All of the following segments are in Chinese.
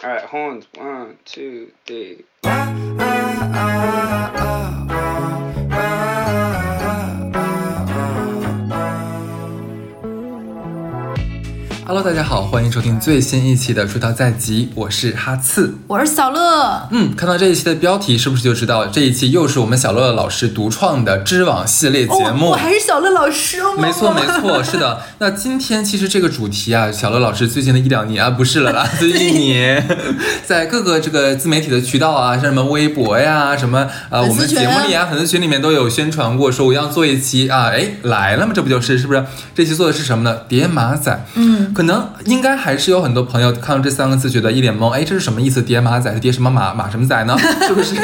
All right, horns. One, two, three. Ah, ah, ah, ah, ah. Hello，大家好，欢迎收听最新一期的《出道在即》，我是哈刺。我是小乐，嗯，看到这一期的标题，是不是就知道这一期又是我们小乐老师独创的知网系列节目？哦，我还是小乐老师哦，没错，没错，是的。那今天其实这个主题啊，小乐老师最近的一两年啊，不是了啦，最近一年，在各个这个自媒体的渠道啊，像什么微博呀，什么呃，我们节目里啊，粉丝群里面都有宣传过，说我要做一期啊，哎，来了嘛，这不就是是不是？这期做的是什么呢？叠马仔。嗯，可能应该还是有很多朋友看到这三个字觉得一脸懵，哎，这是什么意思？叠马仔是叠什么马？马什么仔呢？是不是？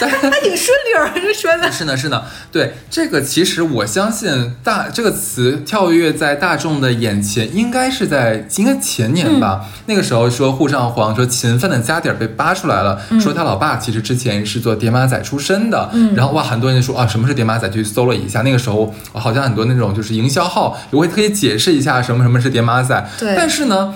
但 是还挺顺溜儿，这说的。是呢，是呢，对这个，其实我相信大这个词跳跃在大众的眼前，应该是在应该前年吧。那个时候说沪上皇说勤奋的家底儿被扒出来了，说他老爸其实之前是做叠马仔出身的。嗯然后哇，很多人就说啊，什么是叠马仔？去搜了一下，那个时候好像很多那种就是营销号也会特意解释一下什么什么是叠马仔。对但是呢。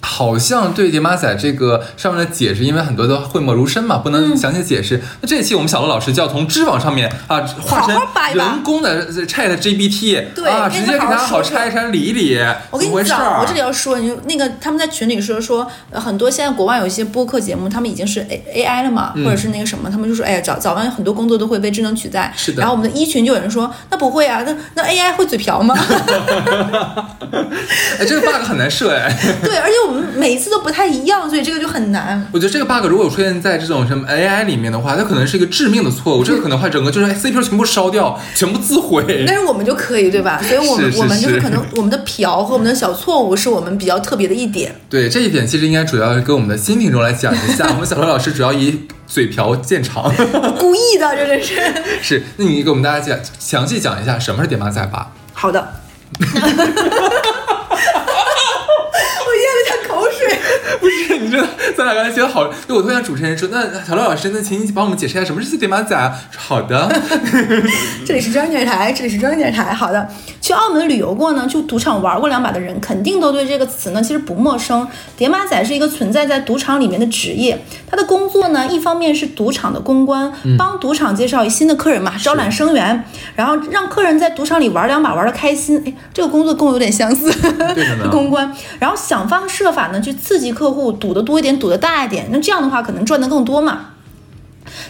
好像对叠马仔这个上面的解释，因为很多都讳莫如深嘛，不嗯能详细解释。那这一期我们小乐老师就要从知网上面啊，化成好好扒一扒人工的 Chat GPT，啊，对跟直接给他他好好拆一拆理一理，我跟你讲，我这里要说，你就那个他们在群里说说，呃很多现在国外有一些播客节目，他们已经是 A A I 了嘛，嗯或者是那个什么，他们就说，哎呀，早早晚有很多工作都会被智能取代。是的然后我们的一群就有人说，那不会啊，那那 A I 会嘴瓢吗？哎，这个 bug 很难设哎。对，而且我们每一次都不太一样，所以这个就很难。我觉得这个 bug 如果出现在这种什么 AI 里面的话，它可能是一个致命的错误，这个可能话整个就是哎 CPU 全部烧掉，全部自毁。但是我们就可以，对吧？所以我们我们就是是可能我们的瓢和我们的小错误是我们比较特别的一点。对这一点，其实应该主要跟我们的新听众来讲一下。我们小乐老师主要以嘴瓢见长。故意的，这真是。是，那你给我们大家讲详细讲一下什么是点马仔吧？好的。我咽了一下口水。不是，你这咱俩刚才觉得好，对我突然主持人说，那小乐老师，那请你帮我们解释一下什么是叠马仔啊？好的，这里是中央电视台，这里是中央电视台。好的，去澳门旅游过呢，去赌场玩过两把的人，肯定都对这个词呢其实不陌生。叠马仔是一个存在在赌场里面的职业，他的工作呢，一方面是赌场的公关，帮赌场介绍新的客人嘛，招揽生源，然后让客人在赌场里玩两把玩的开心。哎，这个工作跟我有点相似，对的呢公关，然后想方设法呢去刺激客户，赌的多一点，赌的大一点，那这样的话可能赚的更多嘛。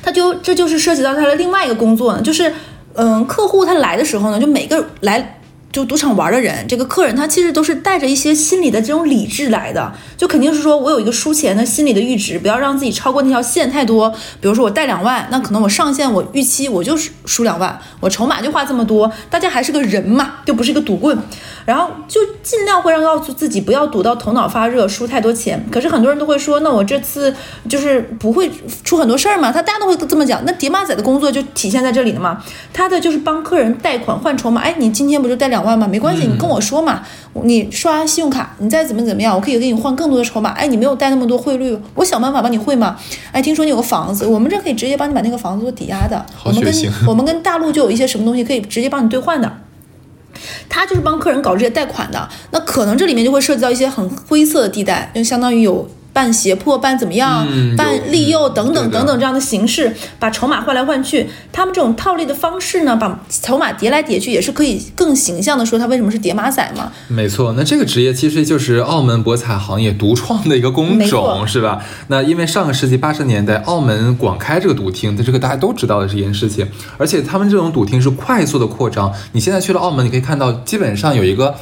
他就这就是涉及到他的另外一个工作呢，就是嗯，客户他来的时候呢，就每个来就赌场玩的人，这个客人他其实都是带着一些心理的这种理智来的，就肯定是说我有一个输钱的心理的阈值，不要让自己超过那条线太多。比如说我带两万，那可能我上限我预期我就是输两万，我筹码就花这么多，大家还是个人嘛，就不是一个赌棍，然后就尽量会让告诉自己不要赌到头脑发热，输太多钱。可是很多人都会说，那我这次就是不会出很多事儿嘛？他大家都会这么讲。那叠马仔的工作就体现在这里了嘛，他的就是帮客人贷款换筹码。哎，你今天不就贷两万吗？没关系，你跟我说嘛，你刷信用卡，你再怎么怎么样，我可以给你换更多的筹码。哎，你没有带那么多汇率，我想办法帮你汇嘛。哎，听说你有个房子，我们这可以直接帮你把那个房子做抵押的。我们跟我们跟大陆就有一些什么东西可以直接帮你兑换的。他就是帮客人搞这些贷款的，那可能这里面就会涉及到一些很灰色的地带，就相当于有办胁迫、半怎么样、嗯有办利诱等等等等这样的形式，把筹码换来换去。他们这种套利的方式呢，把筹码叠来叠去，也是可以更形象的说它为什么是叠马仔嘛。没错，那这个职业其实就是澳门博彩行业独创的一个工种，是吧？那因为上个世纪八十年代，澳门广开这个赌厅，这个大家都知道的这件事情，而且他们这种赌厅是快速的扩张。你现在去了澳门，你可以看到，基本上有一个。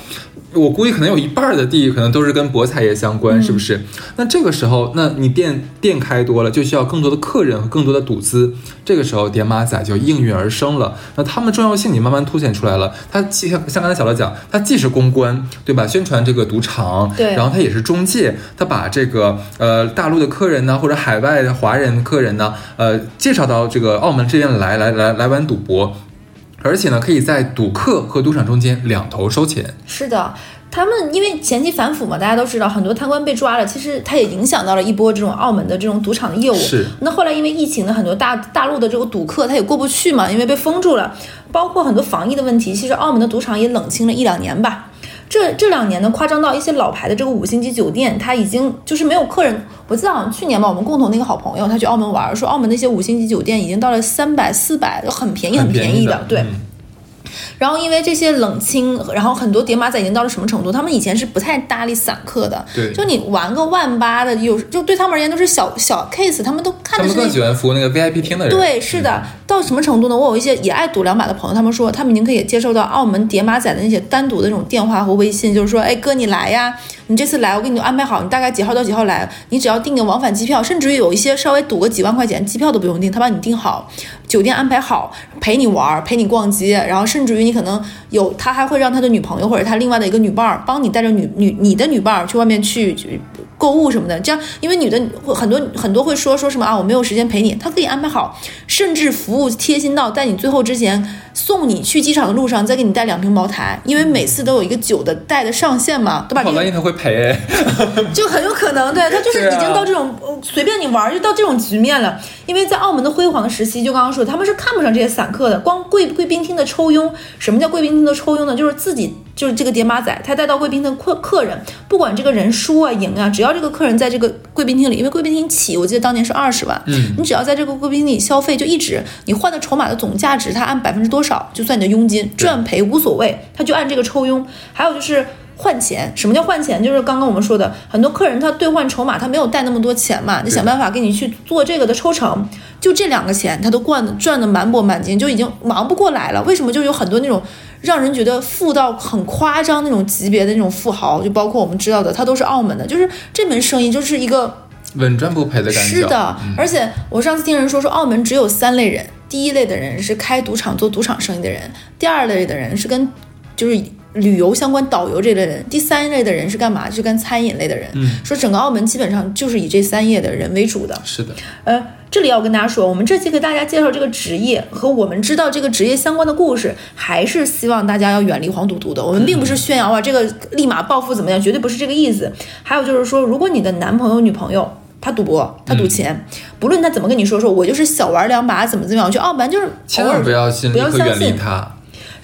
我估计可能有一半儿的地可能都是跟博彩业相关，是不是？那这个时候，那你店店开多了，就需要更多的客人和更多的赌资。这个时候，点马仔就应运而生了。那他们重要性也慢慢凸显出来了。它既像像刚才小乐讲，它既是公关，对吧？宣传这个赌场，对然后它也是中介，它把这个呃大陆的客人呢，或者海外的华人客人呢，呃介绍到这个澳门这边来来来来玩赌博。而且呢，可以在赌客和赌场中间两头收钱。是的，他们因为前期反腐嘛，大家都知道很多贪官被抓了，其实他也影响到了一波这种澳门的这种赌场的业务。是那后来因为疫情呢很多大大陆的这个赌客他也过不去嘛，因为被封住了，包括很多防疫的问题，其实澳门的赌场也冷清了一两年吧。这这两年呢，夸张到一些老牌的这个五星级酒店，它已经就是没有客人。我记得好像去年吧，我们共同那个好朋友他去澳门玩，说澳门那些五星级酒店已经到了三百、四百，就很便宜、很便宜的，对。嗯然后因为这些冷清，然后很多叠马仔已经到了什么程度？他们以前是不太搭理散客的，对就你玩个万八的，有就对他们而言都是小小 case，他们都看他们的是那更喜欢服务那个 VIP 厅的人。对，是的，到什么程度呢？我有一些也爱赌两把的朋友，他们说他们已经可以接受到澳门叠马仔的那些单独的那种电话和微信，就是说，哎哥你来呀，你这次来我给你安排好，你大概几号到几号来，你只要订个往返机票，甚至于有一些稍微赌个几万块钱，机票都不用订，他帮你订好，酒店安排好，陪你玩儿，陪你逛街，然后甚至于你可能有他还会让他的女朋友或者他另外的一个女伴儿帮你带着女女你的女伴儿去外面去去购物什么的，这样因为女的会很多很多会说说什么啊我没有时间陪你，他可以安排好，甚至服务贴心到在你最后之前送你去机场的路上再给你带两瓶茅台，因为每次都有一个酒的带的上限嘛，对吧？好万一他会赔哎，就很有可能，对他就是已经到这种、呃随便你玩儿就到这种局面了。因为在澳门的辉煌时期，就刚刚说，他们是看不上这些散客的。光贵贵宾厅的抽佣，什么叫贵宾厅的抽佣呢？就是自己就是这个叠马仔，他带到贵宾厅的客客人，不管这个人输啊赢啊，只要这个客人在这个贵宾厅里，因为贵宾厅起，我记得当年是二十万，嗯，你只要在这个贵宾厅里消费，就一直你换的筹码的总价值，他按百分之多少就算你的佣金，赚赔无所谓，他就按这个抽佣。还有就是。换钱，什么叫换钱？就是刚刚我们说的，很多客人他兑换筹码，他没有带那么多钱嘛，你想办法给你去做这个的抽成，就这两个钱，他都灌的赚的满钵满金，就已经忙不过来了。为什么？就有很多那种让人觉得富到很夸张那种级别的那种富豪，就包括我们知道的，他都是澳门的，就是这门生意就是一个稳赚不赔的感觉。是的，而且我上次听人说，说澳门只有三类人，第一类的人是开赌场做赌场生意的人，第二类的人是跟就是旅游相关导游这类人，第三类的人是干嘛？是跟餐饮类的人。嗯，说整个澳门基本上就是以这三业的人为主的。是的，呃，这里要跟大家说，我们这期给大家介绍这个职业和我们知道这个职业相关的故事，还是希望大家要远离黄赌毒的。我们并不是宣扬啊，这个立马暴富怎么样，绝对不是这个意思。还有就是说，如果你的男朋友、女朋友他赌博，他赌钱，不论他怎么跟你说，说我就是小玩两把，怎么怎么样，我觉得澳门就是千万不要信，不要相信他。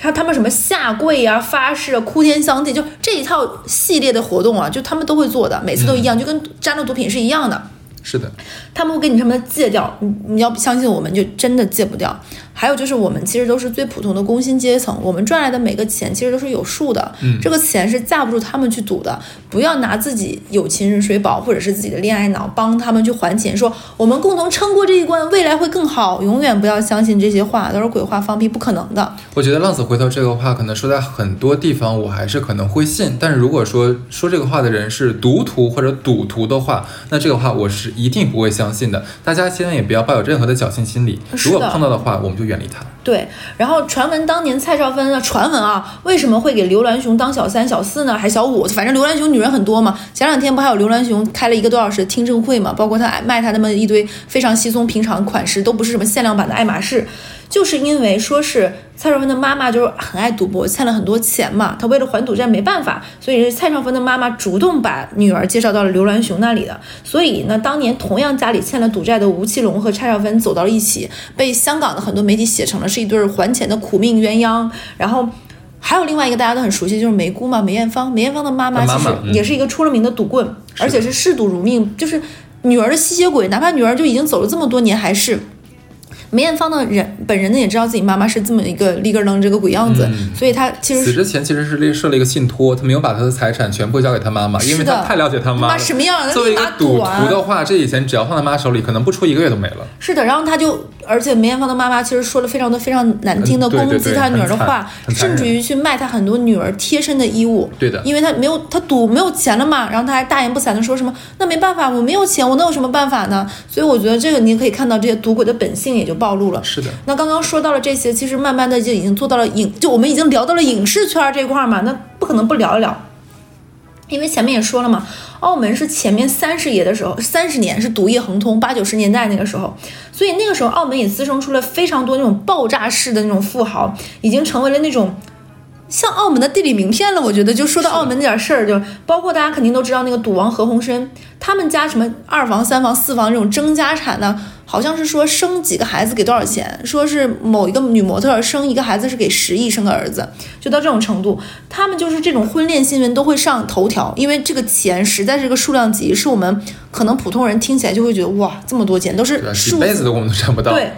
他他们什么下跪啊、发誓啊、哭天相地，就这一套系列的活动啊，就他们都会做的，每次都一样，就跟沾了毒品是一样的。是的，他们会给你什么戒掉，你你要相信我们，就真的戒不掉。还有就是我们其实都是最普通的工薪阶层，我们赚来的每个钱其实都是有数的，嗯这个钱是架不住他们去赌的。不要拿自己有情人水饱或者是自己的恋爱脑帮他们去还钱，说我们共同撑过这一关，未来会更好。永远不要相信这些话，都是鬼话放屁，不可能的。我觉得浪子回头这个话，可能说在很多地方我还是可能会信，但是如果说说这个话的人是毒徒或者赌徒的话，那这个话我是一定不会相信的。大家千万也不要抱有任何的侥幸心理，如果碰到的话，我们就远离他。对，然后传闻当年蔡少芬的传闻啊，为什么会给刘銮雄当小三、小四呢？还小五？反正刘銮雄女人很多嘛。前两天不还有刘銮雄开了一个多小时听证会嘛？包括他卖他那么一堆非常稀松平常款式，都不是什么限量版的爱马仕，就是因为说是蔡少芬的妈妈就是很爱赌博，欠了很多钱嘛，她为了还赌债没办法，所以是蔡少芬的妈妈主动把女儿介绍到了刘銮雄那里的。所以呢，当年同样家里欠了赌债的吴奇隆和蔡少芬走到了一起，被香港的很多媒体写成了是一对儿还钱的苦命鸳鸯。然后还有另外一个大家都很熟悉，就是梅姑嘛，梅艳芳。梅艳芳的妈妈其实也是一个出了名的赌棍，而且是嗜赌如命，就是女儿的吸血鬼，哪怕女儿就已经走了这么多年，还是。梅艳芳的人本人呢也知道自己妈妈是这么一个立根楞这个鬼样子，嗯所以她其实死之前其实是立设了一个信托，她没有把她的财产全部交给她妈妈，因为是的他太了解她妈妈了。什么样，作为一个赌徒的话，这以前只要放在妈手里，可能不出一个月都没了。是的，然后她就，而且梅艳芳的妈妈其实说了非常多非常难听的攻击她女儿的话，甚至于去卖她很多女儿贴身的衣物。对的因为她没有她赌没有钱了嘛，然后她还大言不惭的说什么，那没办法，我没有钱，我能有什么办法呢？所以我觉得这个你也可以看到这些赌鬼的本性也就暴露了。是的，那刚刚说到了这些，其实慢慢的就已经做到了影，就我们已经聊到了影视圈这块儿嘛，那不可能不聊一聊。因为前面也说了嘛，澳门是前面三十爷的时候，三十年是毒液横通，八九十年代那个时候，所以那个时候澳门也滋生出了非常多那种爆炸式的那种富豪，已经成为了那种像澳门的地理名片了。我觉得，就说到澳门那点事儿，就包括大家肯定都知道那个赌王何鸿燊，他们家什么二房、三房、四房这种争家产呢，好像是说生几个孩子给多少钱，说是某一个女模特生一个孩子是给十亿生个儿子，就到这种程度。他们就是这种婚恋新闻都会上头条，因为这个钱实在是个数量级，是我们可能普通人听起来就会觉得哇，这么多钱都是数字辈子都我们都赚不到。对，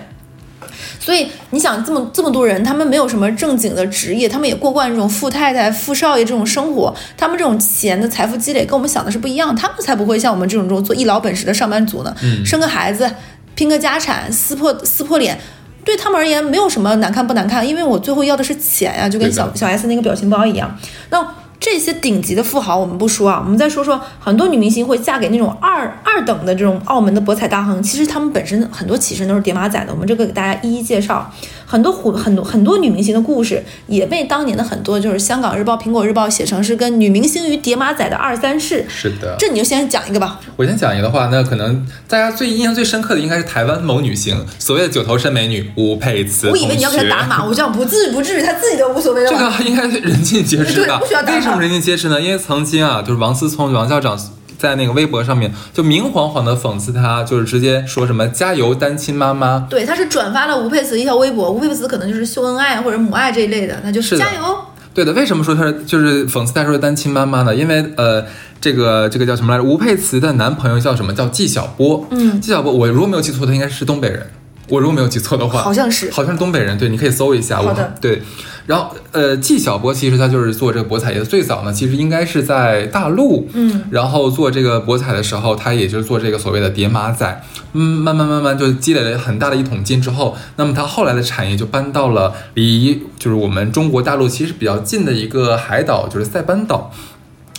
所以你想这么这么多人，他们没有什么正经的职业，他们也过惯这种富太太、富少爷这种生活，他们这种钱的财富积累跟我们想的是不一样，他们才不会像我们这种这种做一老本实的上班族呢。生个孩子，拼个家产，撕破撕破脸。对他们而言没有什么难看不难看，因为我最后要的是钱呀，就跟小小 S 那个表情包一样。那这些顶级的富豪我们不说啊，我们再说说很多女明星会嫁给那种二二等的这种澳门的博彩大亨，其实他们本身很多起身都是叠马仔的，我们这个给大家一一介绍。很多虎很多很多女明星的故事也被当年的很多就是香港日报、苹果日报写成是跟女明星与叠马仔的二三事。是的。这你就先讲一个吧。我先讲一个的话，那可能大家最印象最深刻的应该是台湾某女星，所谓的九头身美女吴佩慈。我以为你要给她打码，我这样不至于不至于，她自己都无所谓了这。个应该是人尽皆知的对 不需要。打码为什么人尽皆知呢？因为曾经啊，就是王思聪王校长在那个微博上面就明晃晃的讽刺他，就是直接说什么“加油单亲妈妈”。对，他是转发了吴佩慈一条微博，吴佩慈可能就是秀恩爱或者母爱这一类的，那就是加油。对的，为什么说她是就是讽刺她说单亲妈妈呢？因为呃，这个这个叫什么来着？吴佩慈的男朋友叫什么？叫纪晓波。嗯纪晓波，我如果没有记错，他应该是东北人。我如果没有记错的话，好像是好像是东北人。对，你可以搜一下。我好的对，然后呃，纪晓波其实他就是做这个博彩业的，最早呢，其实应该是在大陆。嗯，然后做这个博彩的时候，他也就是做这个所谓的叠马仔，嗯，慢慢慢慢就积累了很大的一桶金之后，那么他后来的产业就搬到了离就是我们中国大陆其实比较近的一个海岛，就是塞班岛。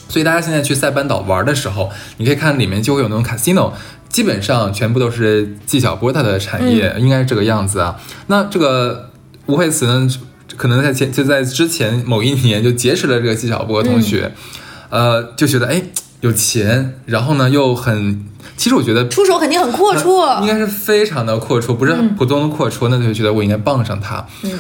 所以大家现在去塞班岛玩的时候，你可以看里面就会有那种 casino，基本上全部都是纪晓波他的产业，应该是这个样子啊。那这个吴佩慈呢，可能在前就在之前某一年就结识了这个纪晓波同学，呃，就觉得哎有钱，然后呢又很，其实我觉得出手肯定很阔绰。应该是非常的阔绰，不是普通的阔绰，那就觉得我应该傍上他。嗯，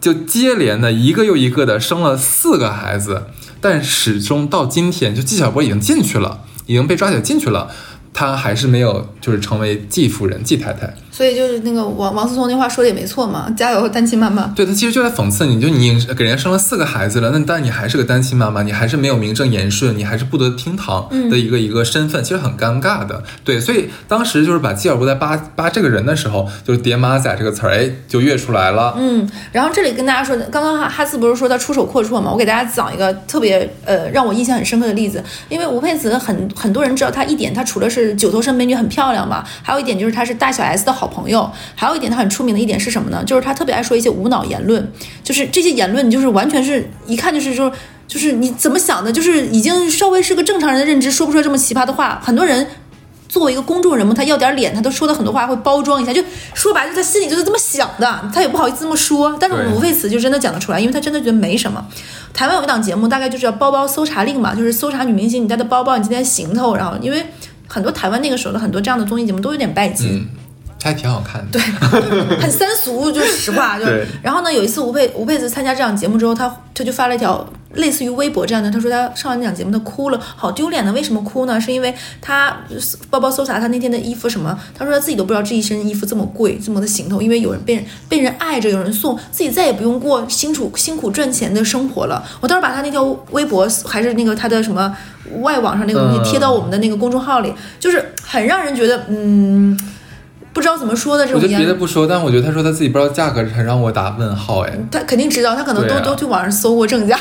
就接连的一个又一个的生了四个孩子，但始终到今天，就纪晓波已经进去了，已经被抓起来进去了，她还是没有就是成为继夫人、继太太。所以就是那个王王思聪那话说的也没错嘛，加油单亲妈妈。对他其实就在讽刺你，就你给人家生了四个孩子了，那但你还是个单亲妈妈，你还是没有名正言顺，你还是不得厅堂的一个、一个身份，其实很尴尬的。对，所以当时就是把基尔伯在扒扒这个人的时候，就是“叠马仔”这个词儿，哎，就跃出来了。嗯，然后这里跟大家说，刚刚哈哈斯不是说他出手阔绰嘛？我给大家讲一个特别呃让我印象很深刻的例子，因为吴佩慈很很多人知道她一点，她除了是九头身美女很漂亮嘛，还有一点就是她是大小 S 的好朋友，还有一点他很出名的一点是什么呢？就是他特别爱说一些无脑言论，就是这些言论就是完全是一看就是说。就是你怎么想的，就是已经稍微是个正常人的认知，说不出来这么奇葩的话。很多人作为一个公众人物，他要点脸，他都说的很多话会包装一下，就说白了，他心里就是这么想的，他也不好意思这么说。但是对吴佩慈就真的讲得出来，因为他真的觉得没什么。台湾有一档节目，大概就是叫包包搜查令嘛，就是搜查女明星你带的包包，你今天行头，然后因为很多台湾那个时候的很多这样的综艺节目都有点拜金。嗯，还挺好看的。对，很三俗，就是实话。就对然后呢，有一次吴佩吴佩慈参加这档节目之后，他他就发了一条类似于微博这样的，他说他上完那档节目他哭了，好丢脸的。为什么哭呢？是因为他包包搜查他那天的衣服什么，他说他自己都不知道这一身衣服这么贵，这么的行头，因为有人被人被人爱着，有人送，自己再也不用过辛苦辛苦赚钱的生活了。我当时把他那条微博还是那个他的什么外网上那个东西嗯贴到我们的那个公众号里，就是很让人觉得嗯。不知道怎么说的这我觉得别的不说，但我觉得他说他自己不知道价格，很让我打问号。哎，他肯定知道，他可能都、啊都去网上搜过正价。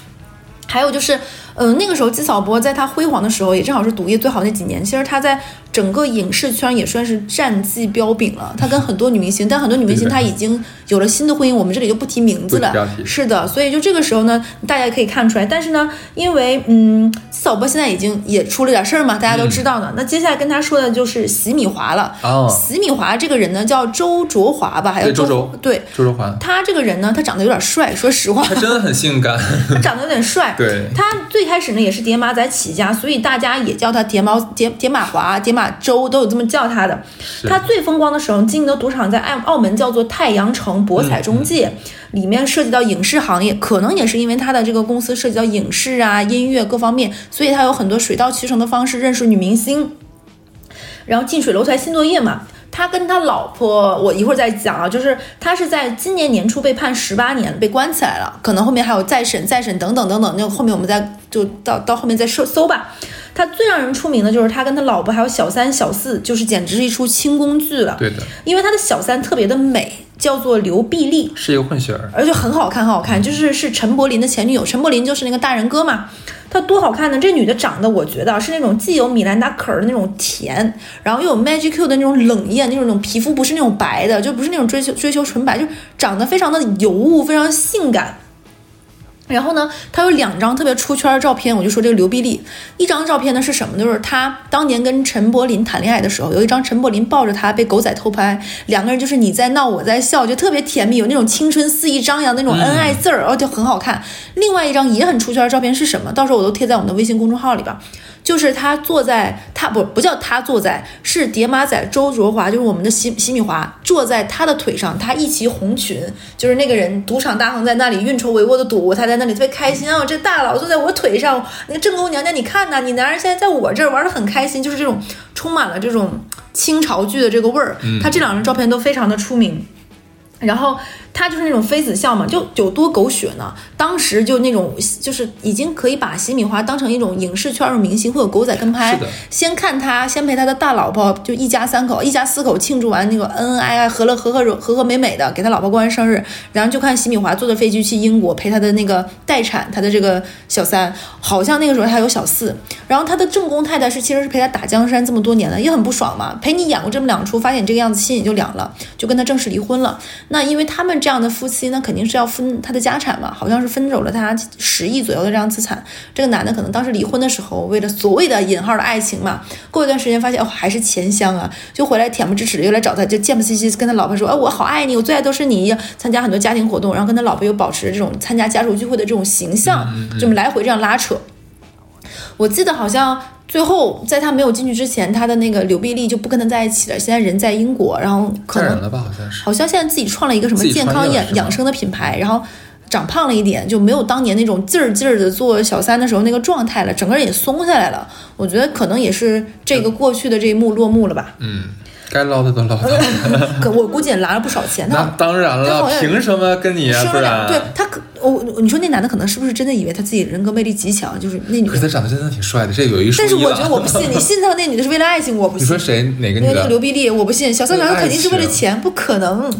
还有就是，嗯、那个时候纪晓波在他辉煌的时候，也正好是毒液最好那几年。其实他在整个影视圈也算是战绩彪炳了。他跟很多女明星，但很多女明星对的她已经有了新的婚姻，我们这里就不提名字了是的，所以就这个时候呢，大家也可以看出来。但是呢，因为嗯，纪晓波现在已经也出了点事儿嘛，大家都知道呢。那接下来跟他说的就是席米华了。哦席米华这个人呢，叫周卓华吧，还有周周对。周卓华，他这个人呢，他长得有点帅，说实话，他真的很性感。他长得有点帅。对他最开始呢也是叠马仔起家，所以大家也叫他叠毛叠叠马华、叠马周，都有这么叫他的。他最风光的时候经营的赌场在澳澳门叫做太阳城博彩中介，嗯里面涉及到影视行业，可能也是因为他的这个公司涉及到影视啊、音乐各方面，所以他有很多水到渠成的方式认识女明星。然后近水楼台先得月嘛。他跟他老婆，我一会儿再讲啊，就是他是在今年年初被判十八年，被关起来了，可能后面还有再审、再审等等等等，那后面我们再就到到后面再搜搜吧。他最让人出名的就是他跟他老婆还有小三、小四，就是简直是一出清宫剧了。对的，因为他的小三特别的美，叫做刘碧丽，是一个混血儿，而且很好看，很好看，就是是陈柏霖的前女友，陈柏霖就是那个大人哥嘛。她多好看呢！这女的长得，我觉得是那种既有米兰达可儿的那种甜，然后又有 Magic Q 的那种冷艳，那种那种皮肤不是那种白的，就不是那种追求追求纯白，就长得非常的尤物，非常性感。然后呢，他有两张特别出圈的照片，我就说这个刘碧丽，一张照片呢是什么？就是他当年跟陈柏霖谈恋爱的时候，有一张陈柏霖抱着他被狗仔偷拍，两个人就是你在闹我在笑，就特别甜蜜，有那种青春肆意张扬的那种恩爱字儿，然后就很好看。另外一张也很出圈的照片是什么？到时候我都贴在我们的微信公众号里边。就是他坐在他不不叫他坐在，是叠马仔周卓华，就是我们的西西米华坐在他的腿上，他一骑红裙，就是那个人赌场大亨在那里运筹帷幄的赌，他在那里特别开心啊，这大佬坐在我腿上，那个正宫娘娘你看呐，你男人现在在我这儿玩的很开心，就是这种充满了这种清朝剧的这个味儿，他这两张照片都非常的出名，然后。他就是那种妃子笑嘛，就有多狗血呢？当时就那种，就是已经可以把洗米华当成一种影视圈的明星，会有狗仔跟拍。先看他，先陪他的大老婆，就一家三口，一家四口庆祝完那个恩恩爱爱、和乐和和和和美美的，给他老婆过完生日，然后就看洗米华坐着飞机去英国陪他的那个待产，他的这个小三，好像那个时候他有小四。然后他的正宫太太是其实是陪他打江山这么多年了，也很不爽嘛。陪你演过这么两出，发现你这个样子，心也就凉了，就跟他正式离婚了。那因为他们。这样的夫妻那肯定是要分他的家产嘛，好像是分走了他十亿左右的这样资产。这个男的可能当时离婚的时候，为了所谓的引号的爱情嘛，过一段时间发现哦还是钱香啊，就回来恬不知耻的又来找他，就贱不兮兮跟他老婆说，哎我好爱你，我最爱都是你，参加很多家庭活动，然后跟他老婆又保持这种参加家属聚会的这种形象，这么来回这样拉扯。我记得好像。最后，在他没有进去之前，他的那个刘碧丽就不跟他在一起了。现在人在英国，然后可能了吧，好像是，好像现在自己创了一个什么健康养养生的品牌，然后长胖了一点，就没有当年那种劲儿劲儿的做小三的时候那个状态了，整个人也松下来了。我觉得可能也是这个过去的这一幕落幕了吧。嗯。该捞的都捞了，可我估计也拿了不少钱。那当然了，凭什么跟你啊？不然对他可我你说那男的可能是不是真的以为他自己人格魅力极强？就是那女的，他长得真的挺帅的，这有一说但是我觉得我不信，你信他那女的是为了爱情，我不信。你说谁哪个女的？那个刘碧丽，我不信。小三男的肯定是为了钱，不可能。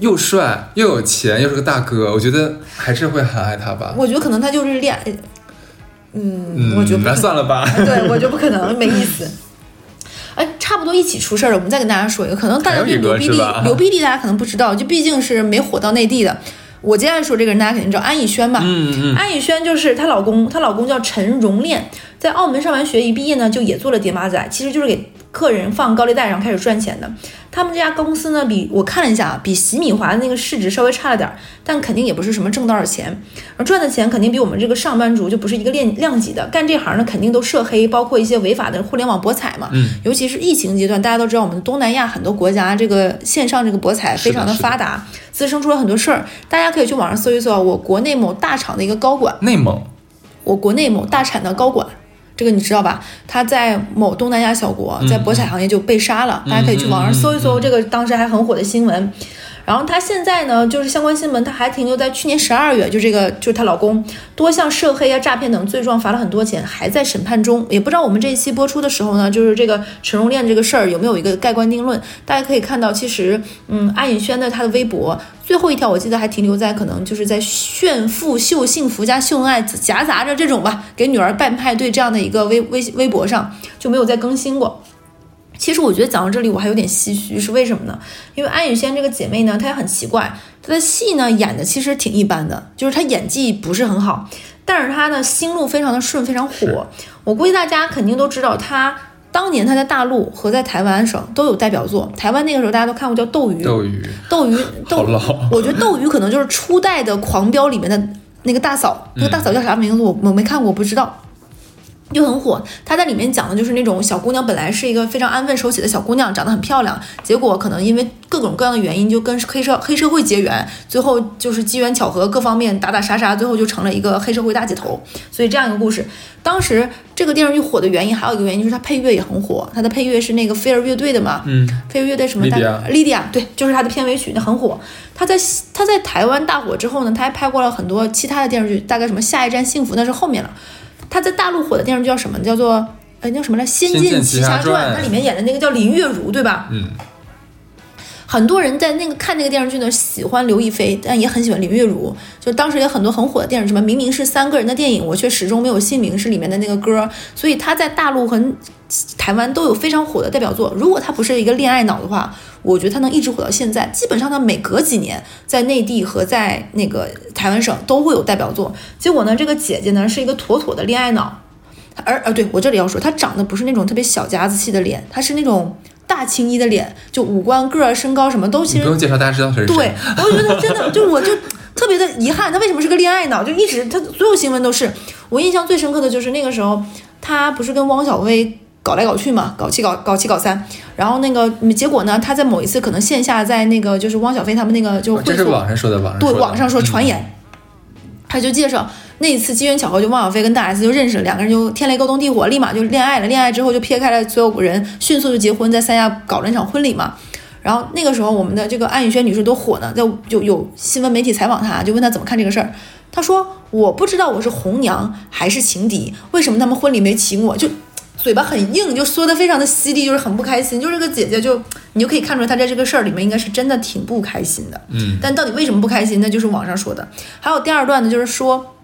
又帅又有钱又是个大哥，我觉得还是会很爱他吧。我觉得可能他就是恋，嗯，我觉得那算了吧。对，我觉得不可能，没意思。哎，差不多一起出事儿了，我们再跟大家说一个，可能大家对刘碧丽，刘碧丽大家可能不知道，就毕竟是没火到内地的。我接下来说这个人，大家肯定知道安以轩吧？嗯嗯。安以轩就是她老公，她老公叫陈荣炼，在澳门上完学一毕业呢，就也做了叠马仔，其实就是给客人放高利贷，然后开始赚钱的。他们这家公司呢，比我看了一下，比洗米华的那个市值稍微差了点儿，但肯定也不是什么挣多少钱，而赚的钱肯定比我们这个上班族就不是一个量量级的。干这行呢，肯定都涉黑，包括一些违法的互联网博彩嘛。嗯。尤其是疫情阶段，大家都知道我们东南亚很多国家这个线上这个博彩非常的发达，滋生出了很多事儿。大家可以去网上搜一搜，我国内某大厂的一个高管。内蒙。我国内某大产的高管。这个你知道吧？他在某东南亚小国，在博彩行业就被杀了。大家可以去网上搜一搜，这个当时还很火的新闻。然后她现在呢，就是相关新闻，她还停留在去年十二月，就这个就是她老公多项涉黑啊、诈骗等罪状，罚了很多钱，还在审判中。也不知道我们这一期播出的时候呢，就是这个陈荣炼这个事儿有没有一个盖棺定论？大家可以看到，其实嗯，安以轩的她的微博最后一条，我记得还停留在可能就是在炫富、秀幸福加秀恩爱，夹杂着这种吧，给女儿办派对这样的一个微微微博上就没有再更新过。其实我觉得讲到这里，我还有点唏嘘，是为什么呢？因为安以轩这个姐妹呢，她也很奇怪，她的戏呢演的其实挺一般的，就是她演技不是很好，但是她呢心路非常的顺，非常火。我估计大家肯定都知道，她当年她在大陆和在台湾省都有代表作。台湾那个时候大家都看过叫《斗鱼》，斗鱼，斗鱼，斗。老。我觉得斗鱼可能就是初代的《狂飙》里面的那个大嫂，那个大嫂叫啥名字？我我没看过，我不知道。就很火，她在里面讲的就是那种小姑娘，本来是一个非常安分守己的小姑娘，长得很漂亮，结果可能因为各各种各样的原因就跟黑社黑社会结缘，最后就是机缘巧合各方面打打杀杀，最后就成了一个黑社会大姐头。所以这样一个故事，当时这个电视剧火的原因还有一个原因就是它配乐也很火，它的配乐是那个飞儿乐队的嘛，嗯，飞儿乐队什么莉迪亚莉迪亚，对，就是它的片尾曲，那很火。她在她在台湾大火之后呢，她还拍过了很多其他的电视剧，大概什么《下一站幸福》那是后面了。它在大陆火的电视剧叫什么？叫做哎，那叫什么来？《仙仙剑奇侠侠传它里面演的那个叫林月如，对吧？嗯，很多人在那个看那个电视剧呢，喜欢刘亦菲，但也很喜欢林月如。就当时有很多很火的电视剧嘛，明明是三个人的电影，我却始终没有姓名是里面的那个歌。所以她在大陆和台湾都有非常火的代表作。如果她不是一个恋爱脑的话，我觉得她能一直火到现在。基本上她每隔几年在内地和在那个台湾省都会有代表作。结果呢，这个姐姐呢是一个妥妥的恋爱脑。而呃，对我这里要说，她长得不是那种特别小家子气的脸，她是那种大青衣的脸，就五官、个儿、身高什么都其实不用介绍，大家知道谁是谁。对，我就觉得真的，就我就特别的遗憾，他为什么是个恋爱脑？就一直他所有新闻都是我印象最深刻的就是那个时候，他不是跟汪小菲搞来搞去嘛，搞七搞搞七搞三，然后那个结果呢，他在某一次可能线下在那个就是汪小菲他们那个就会这是所网上说的，网上对网上说传嗯言，他就介绍那一次机缘巧合，就汪小菲跟大 S 就认识了，两个人就天雷勾动地火，立马就恋爱了。恋爱之后就撇开了所有人，迅速就结婚，在三亚搞了一场婚礼嘛。然后那个时候，我们的这个安以轩女士都火呢，在就有新闻媒体采访她，就问她怎么看这个事儿。她说：“我不知道我是红娘还是情敌，为什么他们婚礼没请我？就嘴巴很硬，就说的非常的犀利，就是很不开心。就是这个姐姐就你就可以看出来，她在这个事儿里面应该是真的挺不开心的。嗯，但到底为什么不开心？那就是网上说的。还有第二段呢，就是说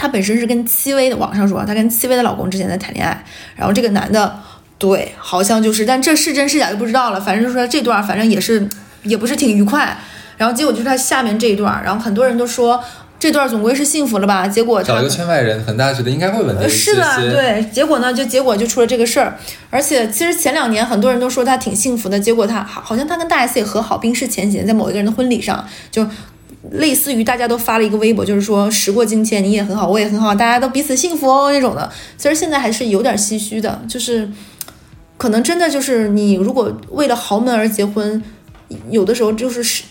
她本身是跟戚薇的，网上说她跟戚薇的老公之前在谈恋爱，然后这个男的对，好像就是，但这是真是假就不知道了。反正就说这段，反正也是也不是挺愉快。然后结果就是他下面这一段，然后很多人都说这段总归是幸福了吧？结果他找了个圈外人，很大家觉得应该会稳定一些是的，对，结果呢，就结果就出了这个事儿。而且其实前两年很多人都说他挺幸福的，结果他好好像他跟大 S 也和好，冰释前嫌，在某一个人的婚礼上，就类似于大家都发了一个微博，就是说时过境迁，你也很好，我也很好，大家都彼此幸福哦那种的。其实现在还是有点唏嘘的，就是可能真的就是你如果为了豪门而结婚，有的时候就是是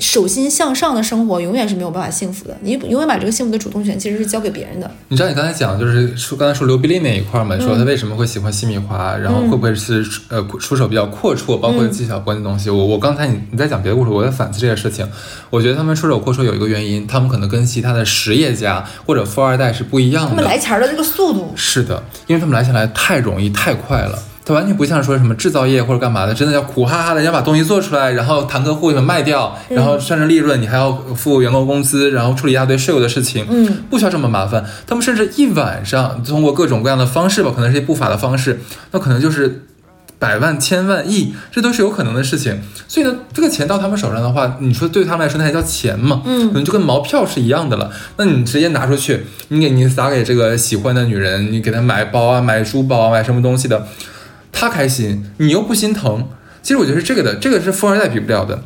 手心向上的生活，永远是没有办法幸福的。你永远把这个幸福的主动权其实是交给别人的。你知道你刚才讲就是说刚才说刘碧丽那一块儿嘛，嗯说她为什么会喜欢西米华，然后会不会是呃出手比较阔绰，包括纪晓光的东西。我我刚才你你在讲别的故事，我在反思这件事情。我觉得他们出手阔绰有一个原因，他们可能跟其他的实业家或者富二代是不一样的他们。来钱儿的这个速度，是的，因为他们来钱来太容易太快了。它完全不像说什么制造业或者干嘛的，真的要苦哈哈的要把东西做出来，然后谈客户什么卖掉，然后算成利润，你还要付员工工资，然后处理一大堆税务的事情，嗯，不需要这么麻烦。他们甚至一晚上通过各种各样的方式吧，可能是一些不法的方式，那可能就是百万、千万、亿，这都是有可能的事情。所以呢，这个钱到他们手上的话，你说对他们来说那还叫钱吗？嗯可能就跟毛票是一样的了。那你直接拿出去，你给你撒给这个喜欢的女人，你给她买包啊、买珠宝啊、买什么东西的，她开心，你又不心疼。其实我觉得是这个的，这个是富二代比不了的。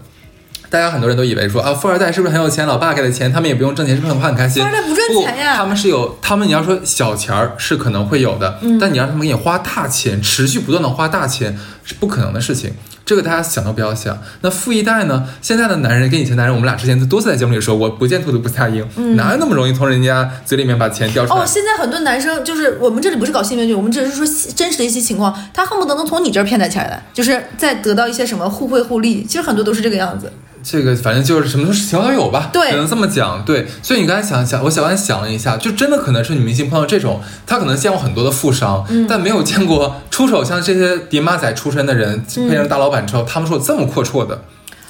大家很多人都以为说啊，富二代是不是很有钱？老爸给的钱，他们也不用挣钱，是不是很很开心？富二代不赚钱呀他们是有，他们你要说小钱儿是可能会有的，嗯但你让他们给你花大钱，持续不断的花大钱是不可能的事情。这个大家想都不要想。那富一代呢？现在的男人跟以前男人，我们俩之前多次在节目里说，我不见兔子不撒鹰，哪有那么容易从人家嘴里面把钱掉出来？嗯哦，现在很多男生就是我们这里不是搞新闻剧，我们只是说真实的一些情况，他恨不得能从你这儿骗点钱来，就是再得到一些什么互惠互利。其实很多都是这个样子。这个反正就是什么情况都有吧，对只能这么讲。对，所以你刚才想想，我小安想了一下，就真的可能是女明星碰到这种，她可能见过很多的富商，嗯但没有见过出手像这些爹妈仔出身的人，嗯配上大老板之后，他们说有这么阔绰的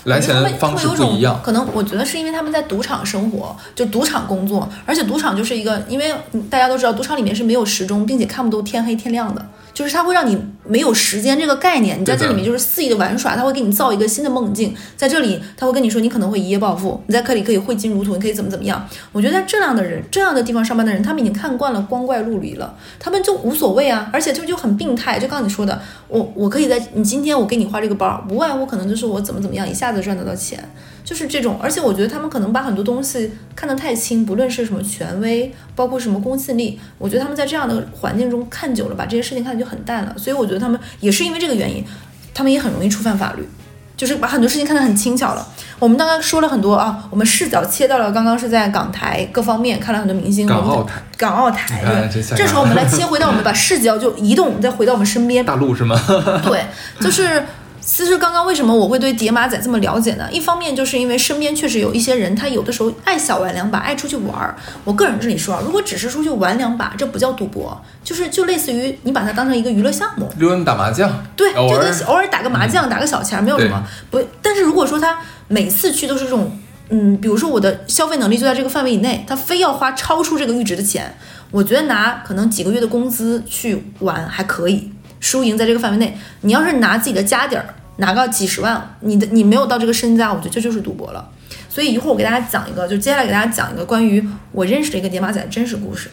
来钱的方式不一样。可能我觉得是因为他们在赌场生活，就赌场工作，而且赌场就是一个，因为大家都知道，赌场里面是没有时钟，并且看不到天黑天亮的，就是它会让你没有时间这个概念，你在这里面就是肆意的玩耍，它会给你造一个新的梦境，在这里他会跟你说你可能会一夜暴富，你在这里可以挥金如土，你可以怎么怎么样。我觉得这样的人这样的地方上班的人，他们已经看惯了光怪陆离了，他们就无所谓啊，而且就就很病态，就刚刚你说的，我我可以在你今天我给你花这个包，无外乎可能就是我怎么怎么样一下子赚得到钱。就是这种，而且我觉得他们可能把很多东西看得太轻，不论是什么权威，包括什么公信力，我觉得他们在这样的环境中看久了，把这些事情看得就很淡了。所以我觉得他们也是因为这个原因，他们也很容易触犯法律。就是把很多事情看得很轻巧了。我们刚刚说了很多啊，我们视角切到了刚刚是在港台各方面看了很多明星，港澳台，港澳台你看对这这时候我们来切回到我们把视角就移动，再回到我们身边，大陆是吗？对，就是其实刚刚为什么我会对叠马仔这么了解呢？一方面就是因为身边确实有一些人，他有的时候爱小玩两把，爱出去玩儿。我个人这里说啊，如果只是出去玩两把，这不叫赌博，就是就类似于你把它当成一个娱乐项目。溜达打麻将，对，就跟偶尔打个麻将、打个小钱没有什么不。但是如果说他每次去都是这种，嗯，比如说我的消费能力就在这个范围以内，他非要花超出这个阈值的钱，我觉得拿可能几个月的工资去玩还可以，输赢在这个范围内。你要是拿自己的家底儿，拿个几十万，你的你没有到这个身家，我觉得这就是赌博了。所以一会儿我给大家讲一个，就接下来给大家讲一个关于我认识的一个叠马仔的真实故事。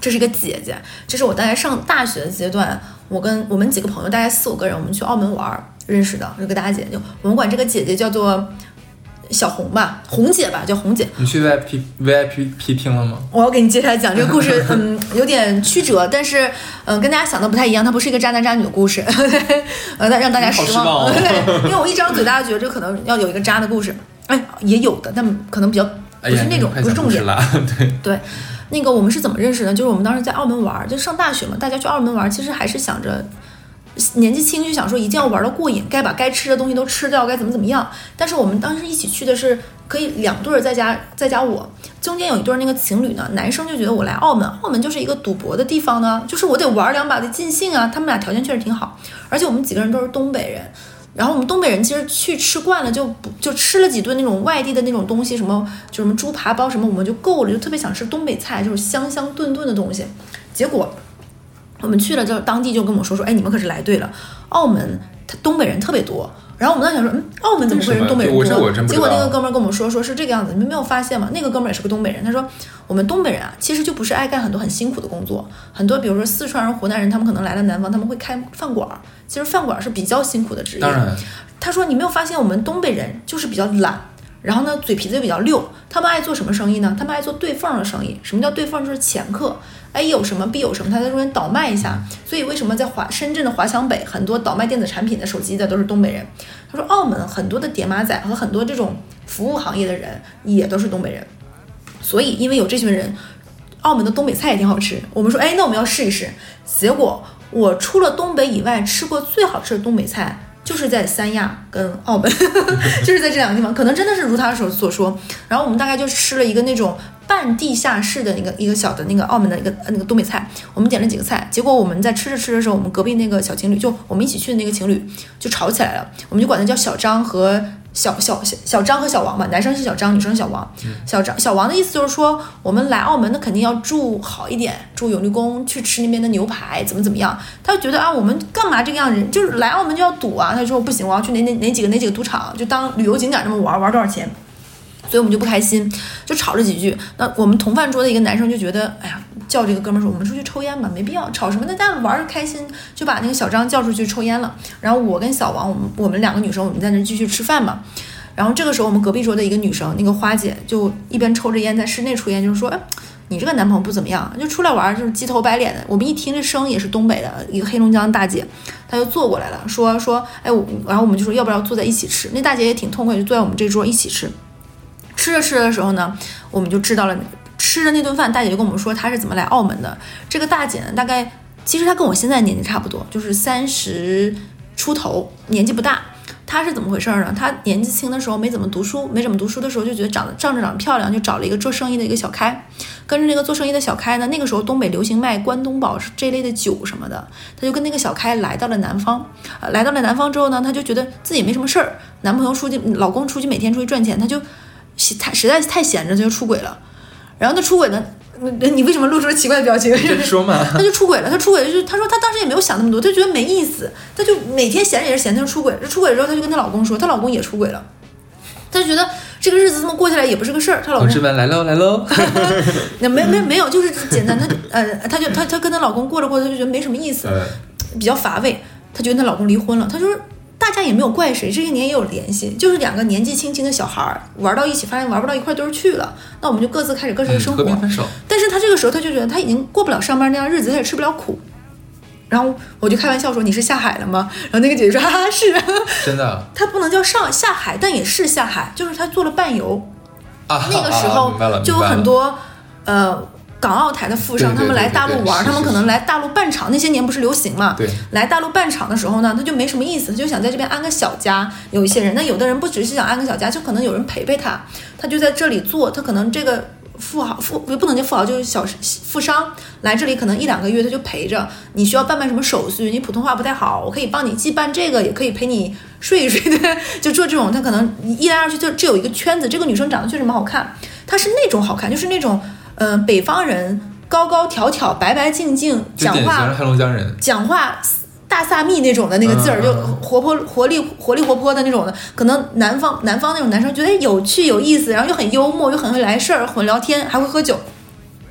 这是一个姐姐，这是我大概上大学的阶段，我跟我们几个朋友，大概四五个人，我们去澳门玩儿认识的这个大姐，就我们管这个姐姐叫做小红吧，红姐吧，叫红姐。你去 VIP VIP P 听了吗？我要给你接下来讲这个故事，嗯，有点曲折，但是嗯，跟大家想的不太一样，它不是一个渣男渣女的故事，呃，让大家失望。好失望哦对，因为我一张嘴，大家觉得这可能要有一个渣的故事，哎，也有的，但可能比较不是那种，快不是重点。对，对，那个我们是怎么认识的？就是我们当时在澳门玩，就上大学嘛，大家去澳门玩，其实还是想着年纪轻，就想说一定要玩的过瘾，该把该吃的东西都吃掉，该怎么怎么样。但是我们当时一起去的是可以两对儿在加在加我，中间有一对儿那个情侣呢，男生就觉得我来澳门，澳门就是一个赌博的地方呢，就是我得玩两把的尽兴啊。他们俩条件确实挺好，而且我们几个人都是东北人。然后我们东北人其实去吃惯了，就不就吃了几顿那种外地的那种东西，什么就什么猪扒包什么，我们就够了，就特别想吃东北菜，就是香香炖炖的东西。结果我们去了之后，当地就跟我说说，哎，你们可是来对了，澳门他东北人特别多。然后我们当时想说，嗯，澳门怎么会人东北人多结果那个哥们儿跟我们说，说是这个样子，你们没有发现吗？那个哥们儿也是个东北人，他说我们东北人啊，其实就不是爱干很多很辛苦的工作，很多比如说四川人、湖南人，他们可能来了南方，他们会开饭馆儿，其实饭馆儿是比较辛苦的职业。当然，他说：“你没有发现我们东北人就是比较懒，然后呢嘴皮子又比较溜。他们爱做什么生意呢？他们爱做对缝的生意。什么叫对缝？就是掮客。哎，有什么必有什么，他在中间倒卖一下。所以为什么在华深圳的华强北很多倒卖电子产品的手机的都是东北人？他说澳门很多的叠马仔和很多这种服务行业的人也都是东北人。所以因为有这群人，澳门的东北菜也挺好吃。我们说，哎，那我们要试一试。结果我除了东北以外吃过最好吃的东北菜。”就是在三亚跟澳门，就是在这两个地方，可能真的是如他所所说。然后我们大概就吃了一个那种半地下室的那个一个小的那个澳门的一个那个东北菜，我们点了几个菜，结果我们在吃着吃着的时候，我们隔壁那个小情侣，就我们一起去的那个情侣就吵起来了，我们就管他叫小张和。小小小小张和小王吧，男生是小张，女生是小王。小张小王的意思就是说，我们来澳门那肯定要住好一点，住永利宫，去吃那边的牛排，怎么怎么样。他就觉得啊，我们干嘛这个样子？就是来澳门就要赌啊。他说不行，我要去哪哪哪几个哪几个赌场，就当旅游景点这么玩，玩多少钱？所以我们就不开心，就吵了几句。那我们同饭桌的一个男生就觉得，哎呀，叫这个哥们儿说，我们出去抽烟吧，没必要吵什么，大家玩儿开心，就把那个小张叫出去抽烟了。然后我跟小王，我们我们两个女生，我们在那继续吃饭嘛。然后这个时候，我们隔壁桌的一个女生，那个花姐，就一边抽着烟在室内抽烟，就是说，哎，你这个男朋友不怎么样，就出来玩儿就是鸡头白脸的。我们一听这声也是东北的一个黑龙江大姐，她就坐过来了，说说，哎，我，然后我们就说要不要坐在一起吃？那大姐也挺痛快，就坐在我们这桌一起吃。吃着吃着的时候呢，我们就知道了，吃的那顿饭，大姐就跟我们说她是怎么来澳门的。这个大姐呢，大概其实她跟我现在年纪差不多，就是三十出头，年纪不大。她是怎么回事呢？她年纪轻的时候没怎么读书，没怎么读书的时候就觉得长得仗着长得漂亮，就找了一个做生意的一个小开，跟着那个做生意的小开呢，那个时候东北流行卖关东宝这类的酒什么的，她就跟那个小开来到了南方。呃，来到了南方之后呢，她就觉得自己没什么事儿，男朋友出去，老公出去每天出去赚钱，她就太实在太闲着，她就出轨了。然后他出轨呢，你你为什么露出了奇怪的表情？说嘛。他就出轨了，他出轨就是他说他当时也没有想那么多，他觉得没意思，他就每天闲着也是闲，他就出轨。出轨之后，他就跟她老公说，她老公也出轨了，他就觉得这个日子这么过下来也不是个事儿。她老公同志们来喽来喽，那没没没有，就是简单，她就呃，她就她她跟她老公过着过着，她就觉得没什么意思，呃，比较乏味。她觉得她老公离婚了，她说大家也没有怪谁，这些年也有联系，就是两个年纪轻轻的小孩儿玩到一起，发现玩不到一块堆儿去了，那我们就各自开始各自的生活。但是他这个时候，他就觉得他已经过不了上班那样日子，他也吃不了苦。然后我就开玩笑说你是下海了吗？然后那个姐姐说哈哈是，真的他不能叫上下海，但也是下海，就是他做了伴游。啊，那个时啊候就有很多呃港澳台的富商，他们来大陆玩，他们可能来大陆办厂，那些年不是流行嘛？对来大陆办厂的时候呢，他就没什么意思，他就想在这边安个小家。有一些人，那有的人不只是想安个小家，就可能有人陪陪他，他就在这里做，他可能这个。富豪富不能叫富豪，就是小富商来这里可能一两个月，他就陪着。你需要办办什么手续？你普通话不太好，我可以帮你既办这个，也可以陪你睡一睡对，就做这种。他可能一来二去就这有一个圈子。这个女生长得确实蛮好看，她是那种好看，就是那种嗯、呃北方人，高高挑挑，白白净净，讲话黑龙江人。讲话大萨密那种的那个字儿，嗯就活泼活力活力活泼的那种的，可能南方南方那种男生觉得哎有趣有意思，然后又很幽默，又很会来事儿，会聊天，还会喝酒。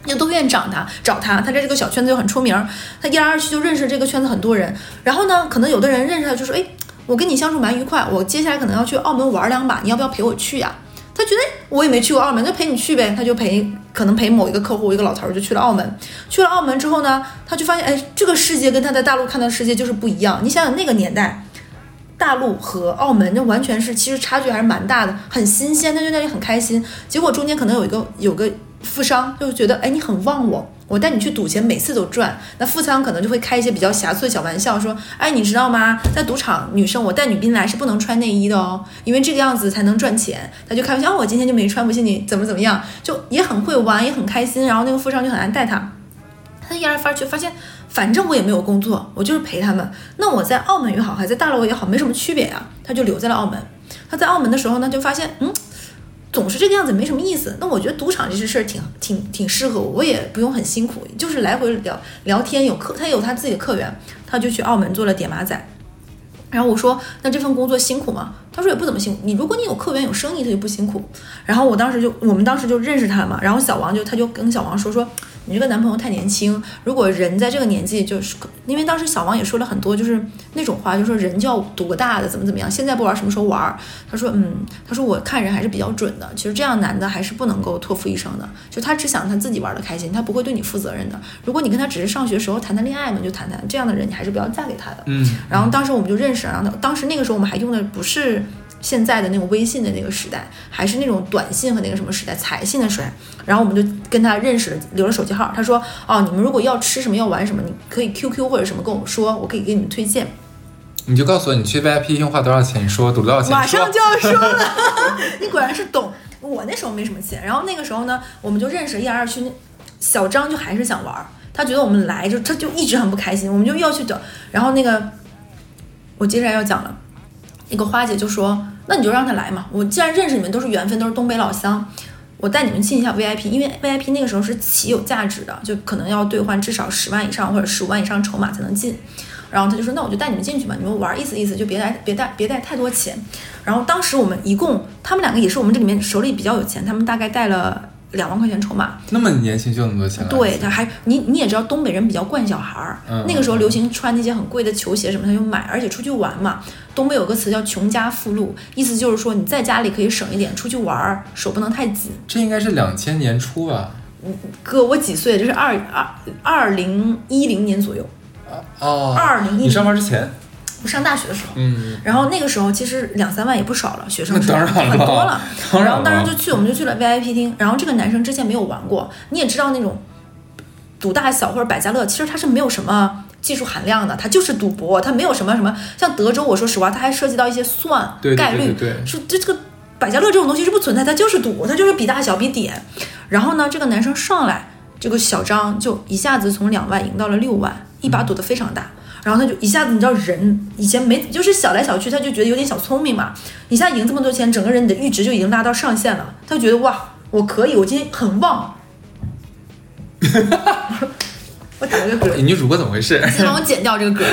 就都愿意找他，找他，他在这个小圈子就很出名儿，他一来二去就认识这个圈子很多人。然后呢，可能有的人认识他就说，哎，我跟你相处蛮愉快，我接下来可能要去澳门玩两把，你要不要陪我去呀、他觉得我也没去过澳门，那陪你去呗，他就陪，可能陪某一个客户，一个老头儿就去了澳门。去了澳门之后呢，他就发现，哎，这个世界跟他在大陆看到的世界就是不一样。你想想那个年代，大陆和澳门那完全是其实差距还是蛮大的，很新鲜，他就那里很开心。结果中间可能有一个有个富商就觉得，哎，你很旺我，我带你去赌钱，每次都赚。那富商可能就会开一些比较瑕疵的小玩笑，说，哎，你知道吗？在赌场，女生我带女宾来是不能穿内衣的哦，因为这个样子才能赚钱。他就开玩笑，哦我今天就没穿，不信你怎么怎么样，就也很会玩，也很开心。然后那个富商就很爱带他。他一来二去发现，反正我也没有工作，我就是陪他们。那我在澳门也好，还在大陆也好，没什么区别呀。他就留在了澳门。他在澳门的时候呢，就发现，嗯，总是这个样子，没什么意思。那我觉得赌场这些事儿挺挺挺适合我，我也不用很辛苦，就是来回聊聊天，有客，他有他自己的客源，他就去澳门做了点马仔。然后我说：“那这份工作辛苦吗？”他说：“也不怎么辛苦。你如果你有客源有生意，他就不辛苦。”然后我当时就，我们当时就认识他嘛。然后小王就他就跟小王说说：“你这个男朋友太年轻，如果人在这个年纪，就是因为当时小王也说了很多，就是那种话，就说人就要赌个大的，怎么怎么样。现在不玩，什么时候玩？”他说：“嗯，他说我看人还是比较准的。其实这样男的还是不能够托付一生的，就他只想他自己玩的开心，他不会对你负责任的。如果你跟他只是上学时候谈谈恋爱嘛，就谈谈这样的人，你还是不要嫁给他的。”嗯，然后当时我们就认识，然后当时那个时候我们还用的不是现在的那种微信的那个时代，还是那种短信和那个什么时代，彩信的时代。然后我们就跟他认识了，留了手机号。他说：“哦，你们如果要吃什么要玩什么，你可以 QQ 或者什么跟我们说，我可以给你们推荐。你就告诉我你去 VIP 用花多少钱，你说赌多少”钱，马上就要说了，你果然是懂。我那时候没什么钱，然后那个时候呢，我们就认识一来二去。小张就还是想玩，他觉得我们来就他就一直很不开心，我们就要去等。然后那个我接下来要讲了。那个花姐就说：“那你就让他来嘛，我既然认识你们，都是缘分，都是东北老乡，我带你们进一下 VIP，因为 VIP 那个时候是极有价值的，就可能要兑换至少十万以上或者十五万以上筹码才能进。然后他就说：那我就带你们进去吧，你们玩意思意思，就别带别带别带太多钱。然后当时我们一共，他们两个也是我们这里面手里比较有钱，他们大概带了两万块钱筹码，那么年轻就那么多钱，对，他还你你也知道东北人比较惯小孩儿，嗯那个时候流行穿那些很贵的球鞋什么，他就买，而且出去玩嘛。东北有个词叫“穷家富路”，意思就是说你在家里可以省一点，出去玩儿手不能太紧。这应该是两千年初吧？哥，我几岁？这是二二二零一零年左右，哦，二零一你上班之前，我上大学的时候。嗯，然后那个时候其实两三万也不少了，学生时代那当然很多了。然然后当了时就去，我们就去了 VIP 厅。然后这个男生之前没有玩过，你也知道那种赌大小或者百家乐，其实它是没有什么技术含量的，它就是赌博，它没有什么什么。像德州，我说实话，它还涉及到一些算概率，是这这个百家乐这种东西是不存在，它就是赌，它就是比大小比点。然后呢，这个男生上来，这个小张就一下子从两万赢到了六万，一把赌的非常大。然后他就一下子，你知道人以前没就是小来小去，他就觉得有点小聪明嘛，一下赢这么多钱，整个人你的阈值就已经拉到上限了，他就觉得哇，我可以，我今天很旺。我打了个嗝，女主播怎么回事？先帮我剪掉这个嗝。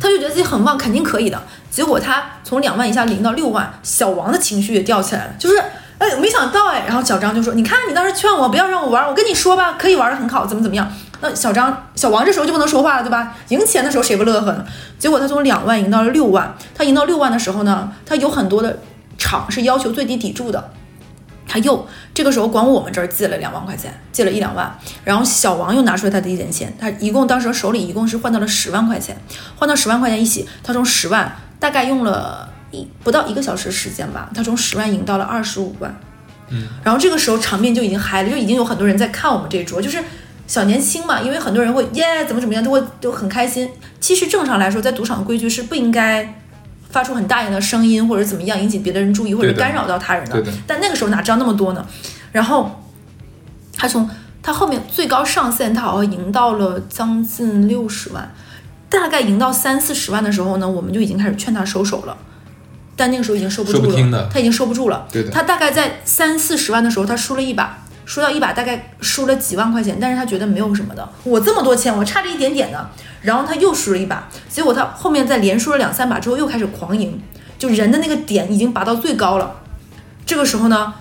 他就觉得自己很旺，肯定可以的。结果他从两万一下零到六万，小王的情绪也吊起来了，就是哎，没想到哎。然后小张就说：“你看你当时劝我不要让我玩，我跟你说吧，可以玩的很好，怎么怎么样。”那小张小王这时候就不能说话了，对吧？赢钱的时候谁不乐呵呢？结果他从两万赢到了六万，他赢到六万的时候呢，他有很多的场是要求最低底注的。他又这个时候管我们这儿借了两万块钱，借了一两万，然后小王又拿出来他的一点钱，他一共当时手里一共是换到了十万块钱，换到十万块钱一起，他从十万大概用了一不到一个小时时间吧，他从十万赢到了二十五万，嗯，然后这个时候场面就已经嗨了，就已经有很多人在看我们这一桌，就是小年轻嘛，因为很多人会耶怎么怎么样，都会都很开心。其实正常来说，在赌场的规矩是不应该发出很大声的声音或者怎么样引起别的人注意或者干扰到他人的但那个时候哪知道那么多呢？然后他从他后面最高上限，他好像赢到了将近六十万，大概赢到三四十万的时候呢，我们就已经开始劝他收手了。但那个时候已经收不住了，他已经收不住了。对的他大概在三四十万的时候，他输了一把，输到一把大概输了几万块钱，但是他觉得没有什么的，我这么多钱，我差这一点点的，然后他又输了一把，结果他后面再连输了两三把之后又开始狂赢，就人的那个点已经拔到最高了。这个时候呢，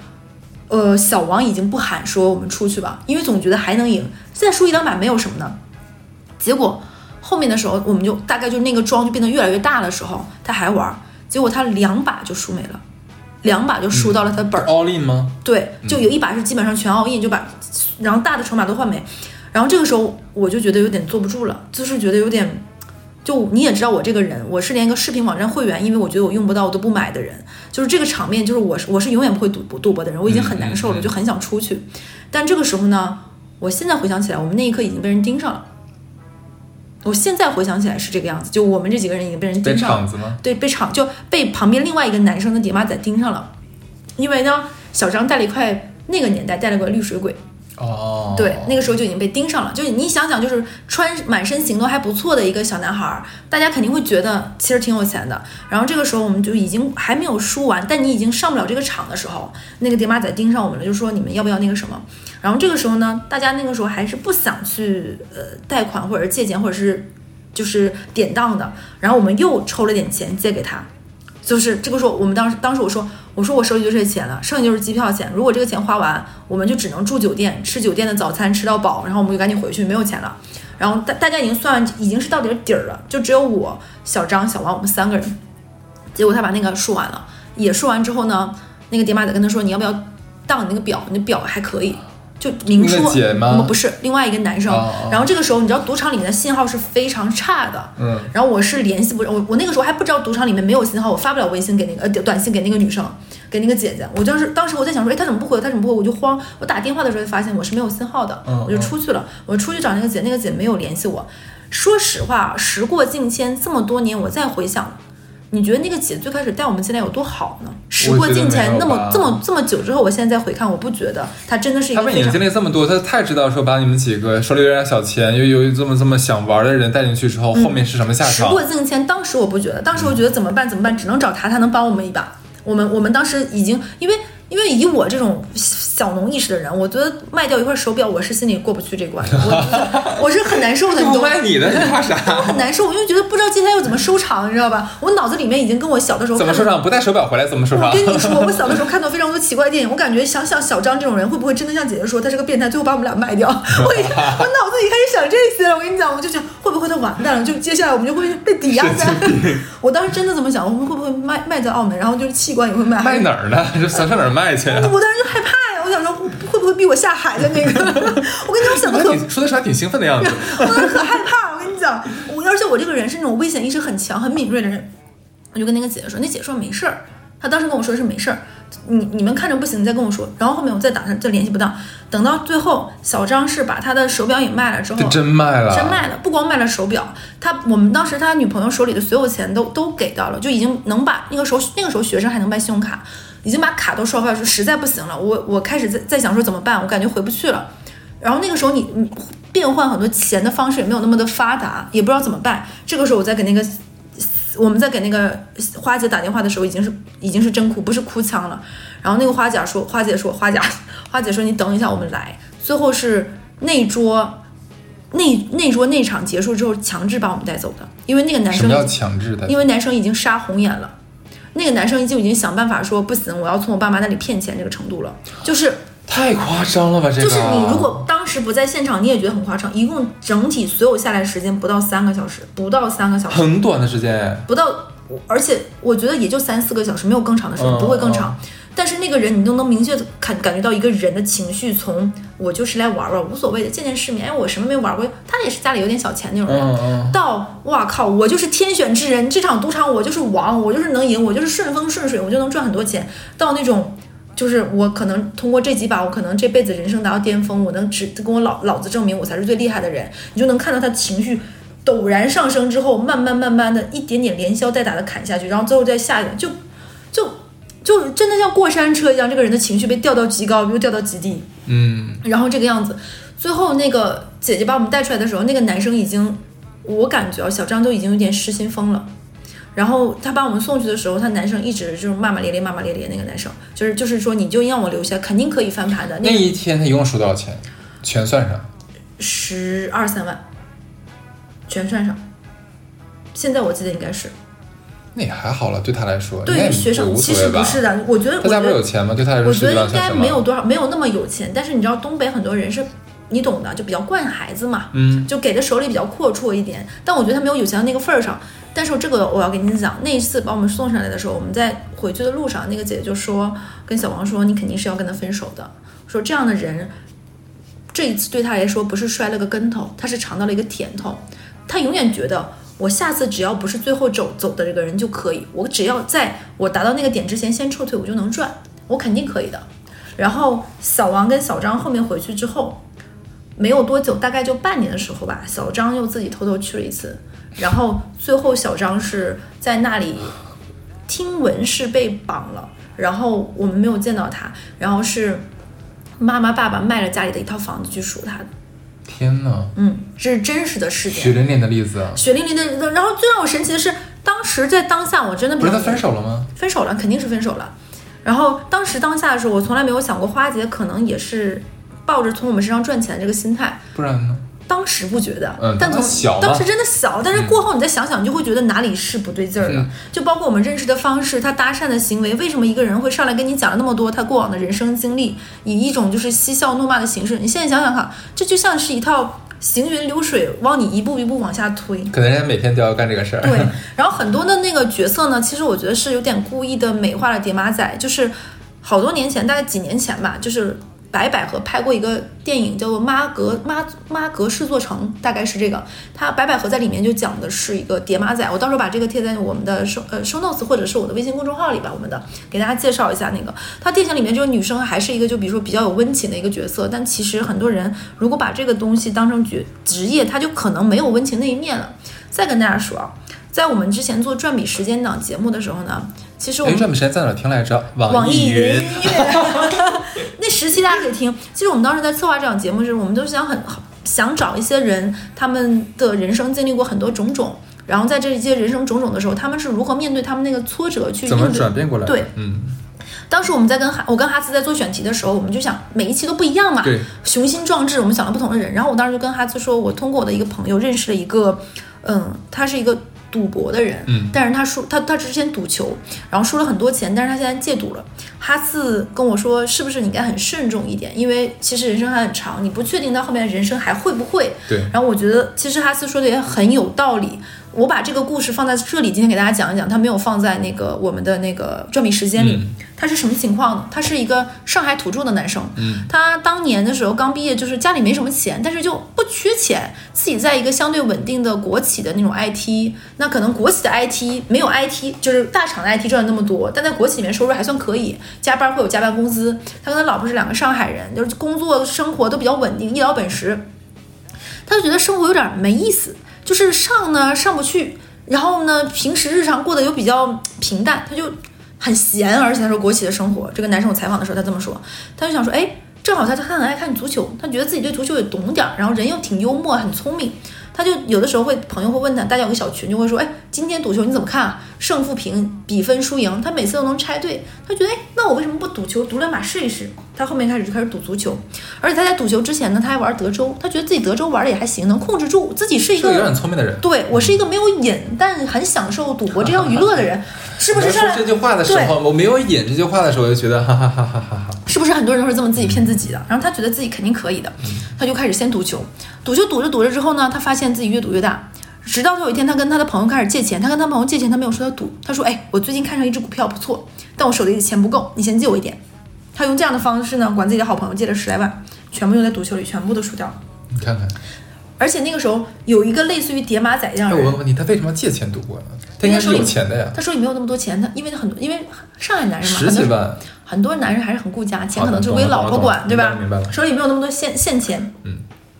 呃，小王已经不喊说我们出去吧，因为总觉得还能赢，再输一两把没有什么的。结果后面的时候，我们就大概就那个庄就变得越来越大的时候，他还玩，结果他两把就输没了，两把就输到了他本儿。all in 吗？对，就有一把是基本上全 all in，就把然后大的筹码都换没，然后这个时候我就觉得有点坐不住了，就是觉得有点，就你也知道我这个人，我是连一个视频网站会员，因为我觉得我用不到我都不买的人，就是这个场面，就是我是我是永远不会赌博赌博的人，我已经很难受了，就很想出去，但这个时候呢，我现在回想起来，我们那一刻已经被人盯上了。我现在回想起来是这个样子，就我们这几个人已经被人盯上了场，子吗？对，被场就被旁边另外一个男生的叠马仔盯上了，因为呢，小张带了一块那个年代带了个绿水鬼，哦，对，那个时候就已经被盯上了。就是你想想，就是穿满身行头还不错的一个小男孩儿，大家肯定会觉得其实挺有钱的。然后这个时候我们就已经还没有输完，但你已经上不了这个场的时候，那个爹妈仔盯上我们了，就说你们要不要那个什么？然后这个时候呢，大家那个时候还是不想去呃贷款或者是借钱或者是就是典当的，然后我们又抽了点钱借给他。就是这个时候，我们当时当时我说，我说我手里就这些钱了，剩下就是机票钱。如果这个钱花完，我们就只能住酒店，吃酒店的早餐吃到饱，然后我们就赶紧回去，没有钱了。然后大大家已经算已经是到底底儿了，就只有我、小张、小王我们三个人。结果他把那个输完了，也输完之后呢，那个叠马仔跟他说，你要不要当你那个表？你的表还可以。就明那说个姐吗我们不是另外一个男生，然后这个时候你知道赌场里面的信号是非常差的，嗯，然后我是联系不我我那个时候还不知道赌场里面没有信号，我发不了微信给那个呃短信给那个女生，给那个姐姐。我当时当时我在想说，哎，她怎么不回我？她怎么不回我？我就慌。我打电话的时候就发现我是没有信号的，嗯我就出去了。我出去找那个姐，那个姐没有联系我。说实话，时过境迁，这么多年我再回想。你觉得那个姐最开始带我们进来有多好呢？时过境迁，那么这么这么久之后，我现在再回看，我不觉得她真的是一他们已经经历这么多，他太知道说把你们几个手里有点小钱，又有这么这么想玩的人带进去之后，后面是什么下场？时过境迁，当时我不觉得，当时我觉得怎么办？怎么办？只能找他，他能帮我们一把。我们我们当时已经，因为因为以我这种小农意识的人，我觉得卖掉一块手表，我是心里过不去这关的，我我是很难受的，你不懂吗？卖你的，你怕啥？我 很难受，我就觉得不知道接下来要怎么收场，你知道吧？我脑子里面已经跟我小的时候怎么收场？不带手表回来怎么收场？我跟你说，我小的时候看到非常多奇怪的电影，我感觉想想小张这种人会不会真的像姐姐说他是个变态，最后把我们俩卖掉？我我脑子里开始想这些了。我跟你讲，我就想会不会他完蛋了？就接下来我们就会被抵押在。我当时真的这么想，我们会不会卖卖在澳门，然后就是器官也会卖？卖哪儿呢？这上上哪儿卖去啊？我当时就害怕呀，我想说会会不会逼我下海的那个？我跟你讲，我想的可你说的时候还挺兴奋的样子。我当时可害怕，我跟你讲，我而且我这个人是那种危险意识很强、很敏锐的人，我就跟那个姐姐说，那姐说没事儿，她当时跟我说是没事儿，你你们看着不行，你再跟我说。然后后面我再打他再联系不到，等到最后小张是把他的手表也卖了之后这，真卖了，真卖了，不光卖了手表，他我们当时他女朋友手里的所有钱都都给到了，就已经能把那个时候那个时候学生还能办信用卡，已经把卡都刷坏了，说实在不行了，我我开始在在想说怎么办，我感觉回不去了。然后那个时候你你变换很多钱的方式也没有那么的发达，也不知道怎么办。这个时候我再给那个我们在给那个花姐打电话的时候，已经是已经是真哭，不是哭腔了。然后那个花姐说，花姐说，花姐花姐说你等一下，我们来。最后是那桌那那桌那场结束之后，强制把我们带走的，因为那个男生什么叫强制的？因为男生已经杀红眼了。那个男生就已经想办法说不行，我要从我爸妈那里骗钱这个程度了，就是太夸张了吧？这个就是你如果当时不在现场，你也觉得很夸张。一共整体所有下来时间不到三个小时，不到三个小时，很短的时间，不到，而且我觉得也就三四个小时，没有更长的时间，嗯不会更长。但是那个人你都能明确地感感觉到一个人的情绪，从我就是来玩玩无所谓的见见世面，哎，我什么没玩过，他也是家里有点小钱那种人，到哇靠，我就是天选之人，这场赌场我就是王，我就是能赢，我就是顺风顺水，我就能赚很多钱。到那种就是我可能通过这几把，我可能这辈子人生达到巅峰，我能只跟我老老子证明我才是最厉害的人，你就能看到他情绪陡然上升之后，慢慢慢慢的一点点连消带打的砍下去，然后最后再下一个，就就就真的像过山车一样，这个人的情绪被调到极高，又调到极低。嗯，然后这个样子，最后那个姐姐把我们带出来的时候，那个男生已经，我感觉啊，小张都已经有点失心疯了。然后他把我们送去的时候，他男生一直就是骂骂咧咧，骂骂咧咧。那个男生就是就是说，你就让我留下，肯定可以翻盘的。那那一天他一共输多少钱？全算上。十二三万，全算上。现在我记得应该是那也还好了，对他来说，对于学生，其实不是的。我觉得，他家不是有钱吗？对他来说，我觉得应该？没有多少，没有那么有钱。但是你知道，东北很多人是，你懂的，就比较惯孩子嘛，嗯，就给的手里比较阔绰一点。但我觉得他没有有钱到那个份儿上。但是这个我要跟你讲，那一次把我们送上来的时候，我们在回去的路上，那个姐姐就说跟小王说，你肯定是要跟他分手的。说这样的人，这一次对他来说不是摔了个跟头，他是尝到了一个甜头。他永远觉得我下次只要不是最后走走的这个人就可以，我只要在我达到那个点之前先撤退，我就能赚，我肯定可以的。然后小王跟小张后面回去之后，没有多久，大概就半年的时候吧，小张又自己偷偷去了一次，然后最后小张是在那里听闻是被绑了，然后我们没有见到他，然后是妈妈爸爸卖了家里的一套房子去赎他的，天哪，嗯，这是真实的事件，血淋淋的例子啊！血淋淋的。然后最让我神奇的是，当时在当下我真的不是他分手了吗？分手了，肯定是分手了。然后当时当下的时候，我从来没有想过花姐可能也是抱着从我们身上赚钱这个心态。不然呢？当时不觉得，嗯但从当时小当时真的小，但是过后你再想想，你就会觉得哪里是不对劲儿的。嗯就包括我们认识的方式，他搭讪的行为，为什么一个人会上来跟你讲了那么多他过往的人生经历，以一种就是嬉笑怒骂的形式？你现在想想看，这就像是一套行云流水，往你一步一步往下推。可能人家每天都要干这个事儿。对，然后很多的那个角色呢，其实我觉得是有点故意的美化了叠马仔，就是好多年前，大概几年前吧，就是白百合拍过一个电影叫做《妈格妈妈格式作成》，大概是这个。他白百合在里面就讲的是一个叠马仔，我到时候把这个贴在我们的收呃 show notes 或者是我的微信公众号里吧，我们的给大家介绍一下那个。他电影里面这个女生还是一个就比如说比较有温情的一个角色，但其实很多人如果把这个东西当成角职业，他就可能没有温情那一面了。再跟大家说啊，在我们之前做转笔时间档节目的时候呢，其实我哎，们这笔时间在哪听来着？网易易云音乐 那十期大家可以听。其实我们当时在策划这档节目时，我们都想很想找一些人，他们的人生经历过很多种种，然后在这一些人生种种的时候，他们是如何面对他们那个挫折去怎么转变过来的？对，嗯，当时我们在跟哈，我跟哈斯在做选题的时候，我们就想每一期都不一样嘛，对，雄心壮志，我们想了不同的人。然后我当时就跟哈斯说，我通过我的一个朋友认识了一个，嗯，他是一个赌博的人，嗯但是他输他他之前赌球，然后输了很多钱，但是他现在戒赌了。哈斯跟我说，是不是你应该很慎重一点，因为其实人生还很长，你不确定到后面人生还会不会。对，然后我觉得其实哈斯说的也很有道理。我把这个故事放在这里，今天给大家讲一讲，他没有放在那个我们的那个转笔时间里。嗯他是什么情况呢？他是一个上海土著的男生，嗯，他当年的时候刚毕业，就是家里没什么钱，但是就不缺钱，自己在一个相对稳定的国企的那种 IT，那可能国企的 IT 没有 IT，就是大厂的 IT 赚的那么多，但在国企里面收入还算可以，加班会有加班工资。他跟他老婆是两个上海人，就是工作生活都比较稳定，一老本实。他就觉得生活有点没意思，就是上呢上不去，然后呢平时日常过得又比较平淡，他就很闲。而且他说国企的生活，这个男生我采访的时候他这么说，他就想说，哎，正好他他很爱看足球，他觉得自己对足球也懂点儿，然后人又挺幽默，很聪明。他就有的时候会朋友会问他，大家有个小群就会说，哎，今天赌球你怎么看啊？胜负平，比分输赢，他每次都能猜对。他觉得，哎，那我为什么不赌球，赌两把试一试？他后面开始就开始赌足球，而且他在赌球之前呢，他还玩德州，他觉得自己德州玩的也还行，能控制住自己是一个是个有点聪明的人。对我是一个没有瘾，但很享受赌博这项娱乐的人，是不是这句话的时候，我没有演这句话的时候，我就觉得哈哈哈哈哈哈。是不是很多人都是这么自己骗自己的？然后他觉得自己肯定可以的，他就开始先赌球，赌球赌着赌着之后呢，他发现自己越赌越大，直到他有一天，他跟他的朋友开始借钱，他跟他朋友借钱，他没有说他赌，他说：“哎，我最近看上一只股票不错，但我手里的钱不够，你先借我一点。”他用这样的方式呢，管自己的好朋友借了十来万，全部用在赌球里，全部都输掉了。你看看，而且那个时候有一个类似于叠马仔一样哎，的人。我问题，他为什么要借钱赌博呢？他应该是有钱的呀，他手里没有那么多钱，他因为他很多，因为上海男人嘛，十很多几万，很多男人还是很顾家，钱可能就归老婆管，对吧？手里没有那么多现现钱，嗯，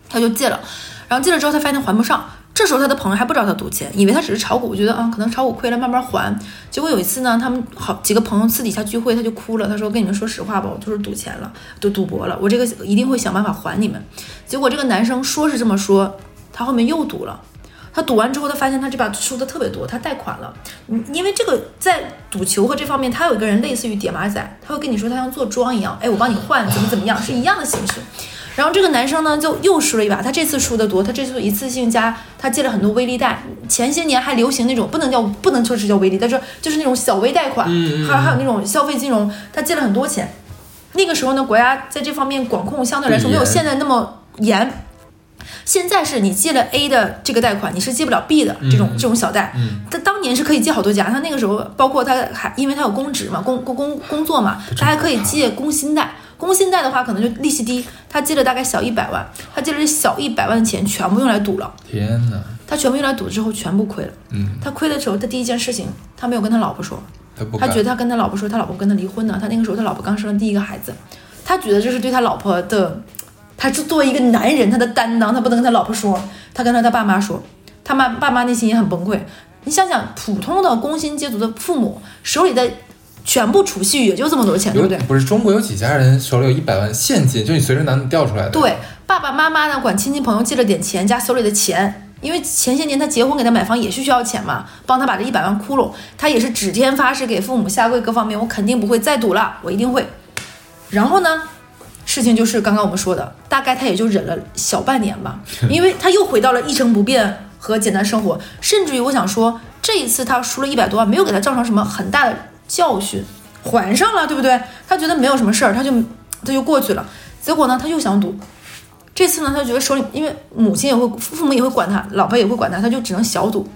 他就借了，然后借了之后他发现他还不上，这时候他的朋友还不知道他赌钱，以为他只是炒股，觉得啊可能炒股亏了慢慢还。结果有一次呢，他们好几个朋友私底下聚会，他就哭了，他说跟你们说实话吧，我就是赌钱了，赌赌博了，我这个一定会想办法还你们。结果这个男生说是这么说，他后面又赌了。他赌完之后，他发现他这把输的特别多，他贷款了。因为这个在赌球和这方面，他有一个人类似于叠马仔，他会跟你说他像做庄一样，哎，我帮你换，怎么怎么样，是一样的形式。然后这个男生呢，就又输了一把，他这次输的多，他这次一次性加，他借了很多微利贷。前些年还流行那种不能叫不能说是叫微利，但是就是那种小微贷款，还有还有那种消费金融，他借了很多钱。那个时候呢，国家在这方面管控相对来说没有现在那么严。现在是你借了 A 的这个贷款，你是借不了 B 的这种、嗯这种小贷。嗯，他当年是可以借好多家，他那个时候包括他还因为他有公职嘛，工工工工作嘛，他还可以借工薪贷。工薪贷的话，可能就利息低，他借了大概小一百万，他借了这小一百万的钱全部用来赌了，天哪，他全部用来赌之后全部亏了。嗯，他亏的时候，他第一件事情他没有跟他老婆说，他不，他觉得他跟他老婆说，他老婆跟他离婚呢。他那个时候他老婆刚生了第一个孩子，他觉得这是对他老婆的，他是作为一个男人他的担当，他不能跟他老婆说，他跟他他爸妈说，他妈爸妈内心也很崩溃。你想想，普通的工薪阶族的父母手里的全部储蓄也就这么多钱，对不对？不是中国有几家人手里有一百万现金，就你随时能调出来的？，对，爸爸妈妈呢管亲戚朋友借了点钱加手里的钱，因为前些年他结婚给他买房也是需要钱嘛，帮他把这一百万窟窿，他也是指天发誓给父母下跪各方面，我肯定不会再赌了，我一定会。然后呢，事情就是刚刚我们说的，大概他也就忍了小半年吧，因为他又回到了一成不变和简单生活，甚至于我想说，这一次他输了一百多万，没有给他造成什么很大的教训，还上了，对不对？他觉得没有什么事儿，他就他就过去了。结果呢，他又想赌。这次呢，他觉得手里，因为母亲也会，父母也会管他，老婆也会管他，他就只能小赌。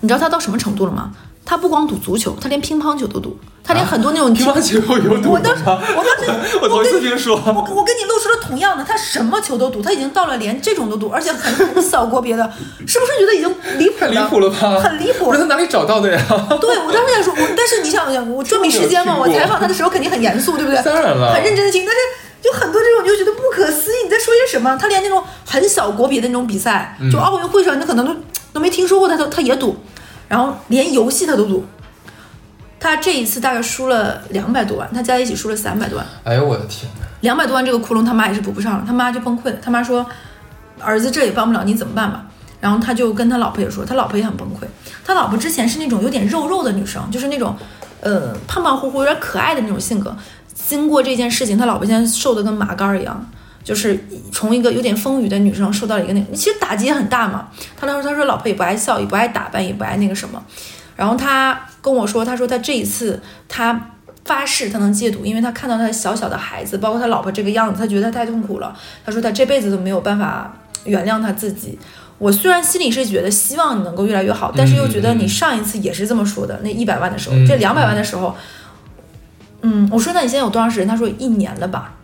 你知道他到什么程度了吗？他不光赌足球，他连乒乓球都赌，他连很多那种乒乓球有赌我当时，我当时，我头一次听说。我我跟你露出了同样的，他什么球都赌，他已经到了连这种都赌，而且很很小国别的，是不是觉得已经离谱太了？离谱了吧？很离谱不是他哪里找到的呀？对，我当时在说，我但是你想想，我专门时间嘛，我采访他的时候肯定很严肃，对不对？当然了很认真的听。但是就很多这种，你就觉得不可思议，你在说些什么？他连那种很小国别的那种比赛，嗯就奥运会上，你可能都都没听说过，他都他也赌，然后连游戏他都赌。他这一次大概输了两百多万，他加在一起输了三百多万。哎呦我的天哪！两百多万这个窟窿，他妈也是补不上了，他妈就崩溃了。他妈说：“儿子这也帮不了你，怎么办吧？”然后他就跟他老婆也说，他老婆也很崩溃。他老婆之前是那种有点肉肉的女生，就是那种呃胖胖乎乎、有点可爱的那种性格。经过这件事情，他老婆现在瘦的跟麻杆儿一样，就是从一个有点丰腴的女生瘦到了一个那个，其实打击也很大嘛。他当时他说老婆也不爱笑，也不爱打扮，也不爱那个什么。然后他跟我说，他说他这一次他发誓他能戒赌，因为他看到他小小的孩子，包括他老婆这个样子，他觉得他太痛苦了。他说他这辈子都没有办法原谅他自己。我虽然心里是觉得希望你能够越来越好，但是又觉得你上一次也是这么说的，那一百万的时候，嗯这两百万的时候，嗯，我说那你现在有多长时间？他说一年了吧。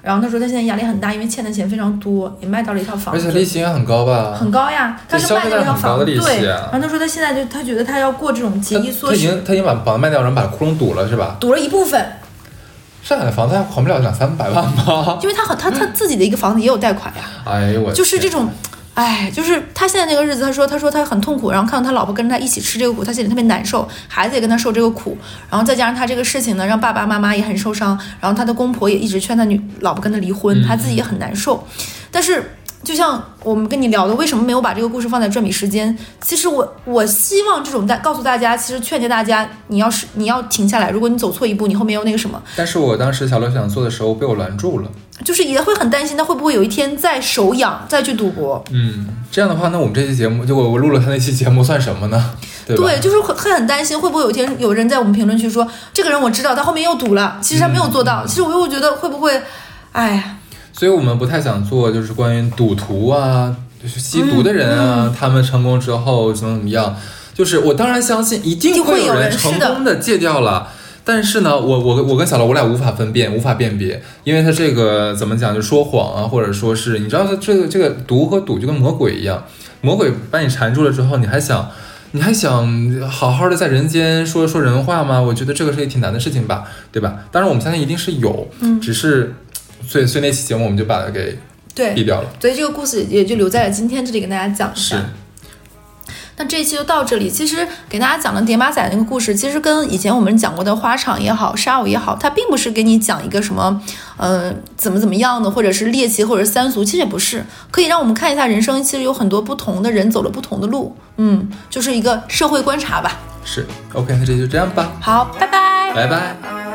然后他说他现在压力很大，因为欠的钱非常多，也卖到了一套房子，而且利息也很高吧？很高呀，他是卖掉一套房子，对。啊然后他说他现在就他觉得他要过这种节衣缩食，他已经他已经把房子卖掉，然后把窟窿堵了是吧？堵了一部分，上海的房子还还不了两三百万吗？因为他很他他自己的一个房子也有贷款呀，哎呦我就是这种，哎，就是他现在那个日子，他说他说他很痛苦，然后看到他老婆跟着他一起吃这个苦，他心里特别难受，孩子也跟他受这个苦，然后再加上他这个事情呢，让爸爸妈妈也很受伤，然后他的公婆也一直劝他女老婆跟他离婚，他自己也很难受，但是。就像我们跟你聊的，为什么没有把这个故事放在转笔时间？其实我我希望这种在告诉大家，其实劝诫大家，你要是你要停下来，如果你走错一步，你后面又那个什么，但是我当时小乐想做的时候被我拦住了。就是也会很担心他会不会有一天再手痒再去赌博。嗯，这样的话，那我们这期节目，就我我录了他那期节目算什么呢？对？对，就是会会很担心，会不会有一天有人在我们评论区说，这个人我知道，他后面又赌了，其实他没有做到。其实我又觉得会不会，哎呀，所以我们不太想做就是关于赌徒啊、就是吸毒的人啊，他们成功之后怎么怎么样？就是我当然相信一定会有人成功的戒掉了。但是呢，我我我跟小罗，我俩无法分辨，无法辨别，因为他这个怎么讲，就说谎啊，或者说是你知道，他这个这个毒和赌就跟魔鬼一样，魔鬼把你缠住了之后，你还想你还想好好的在人间说说人话吗？我觉得这个是一挺难的事情吧，对吧？当然我们相信一定是有，嗯只是所以所以那期节目我们就把它给对毙掉了。所以这个故事也就留在了今天这里跟大家讲一是下。那这一期就到这里。其实给大家讲的叠马仔那个故事，其实跟以前我们讲过的花场也好、沙舞也好，它并不是给你讲一个什么，呃，怎么怎么样的，或者是猎奇，或者是三俗，其实也不是，可以让我们看一下人生，其实有很多不同的人走了不同的路，嗯，就是一个社会观察吧。是，OK，那这就这样吧，好，拜拜。拜拜。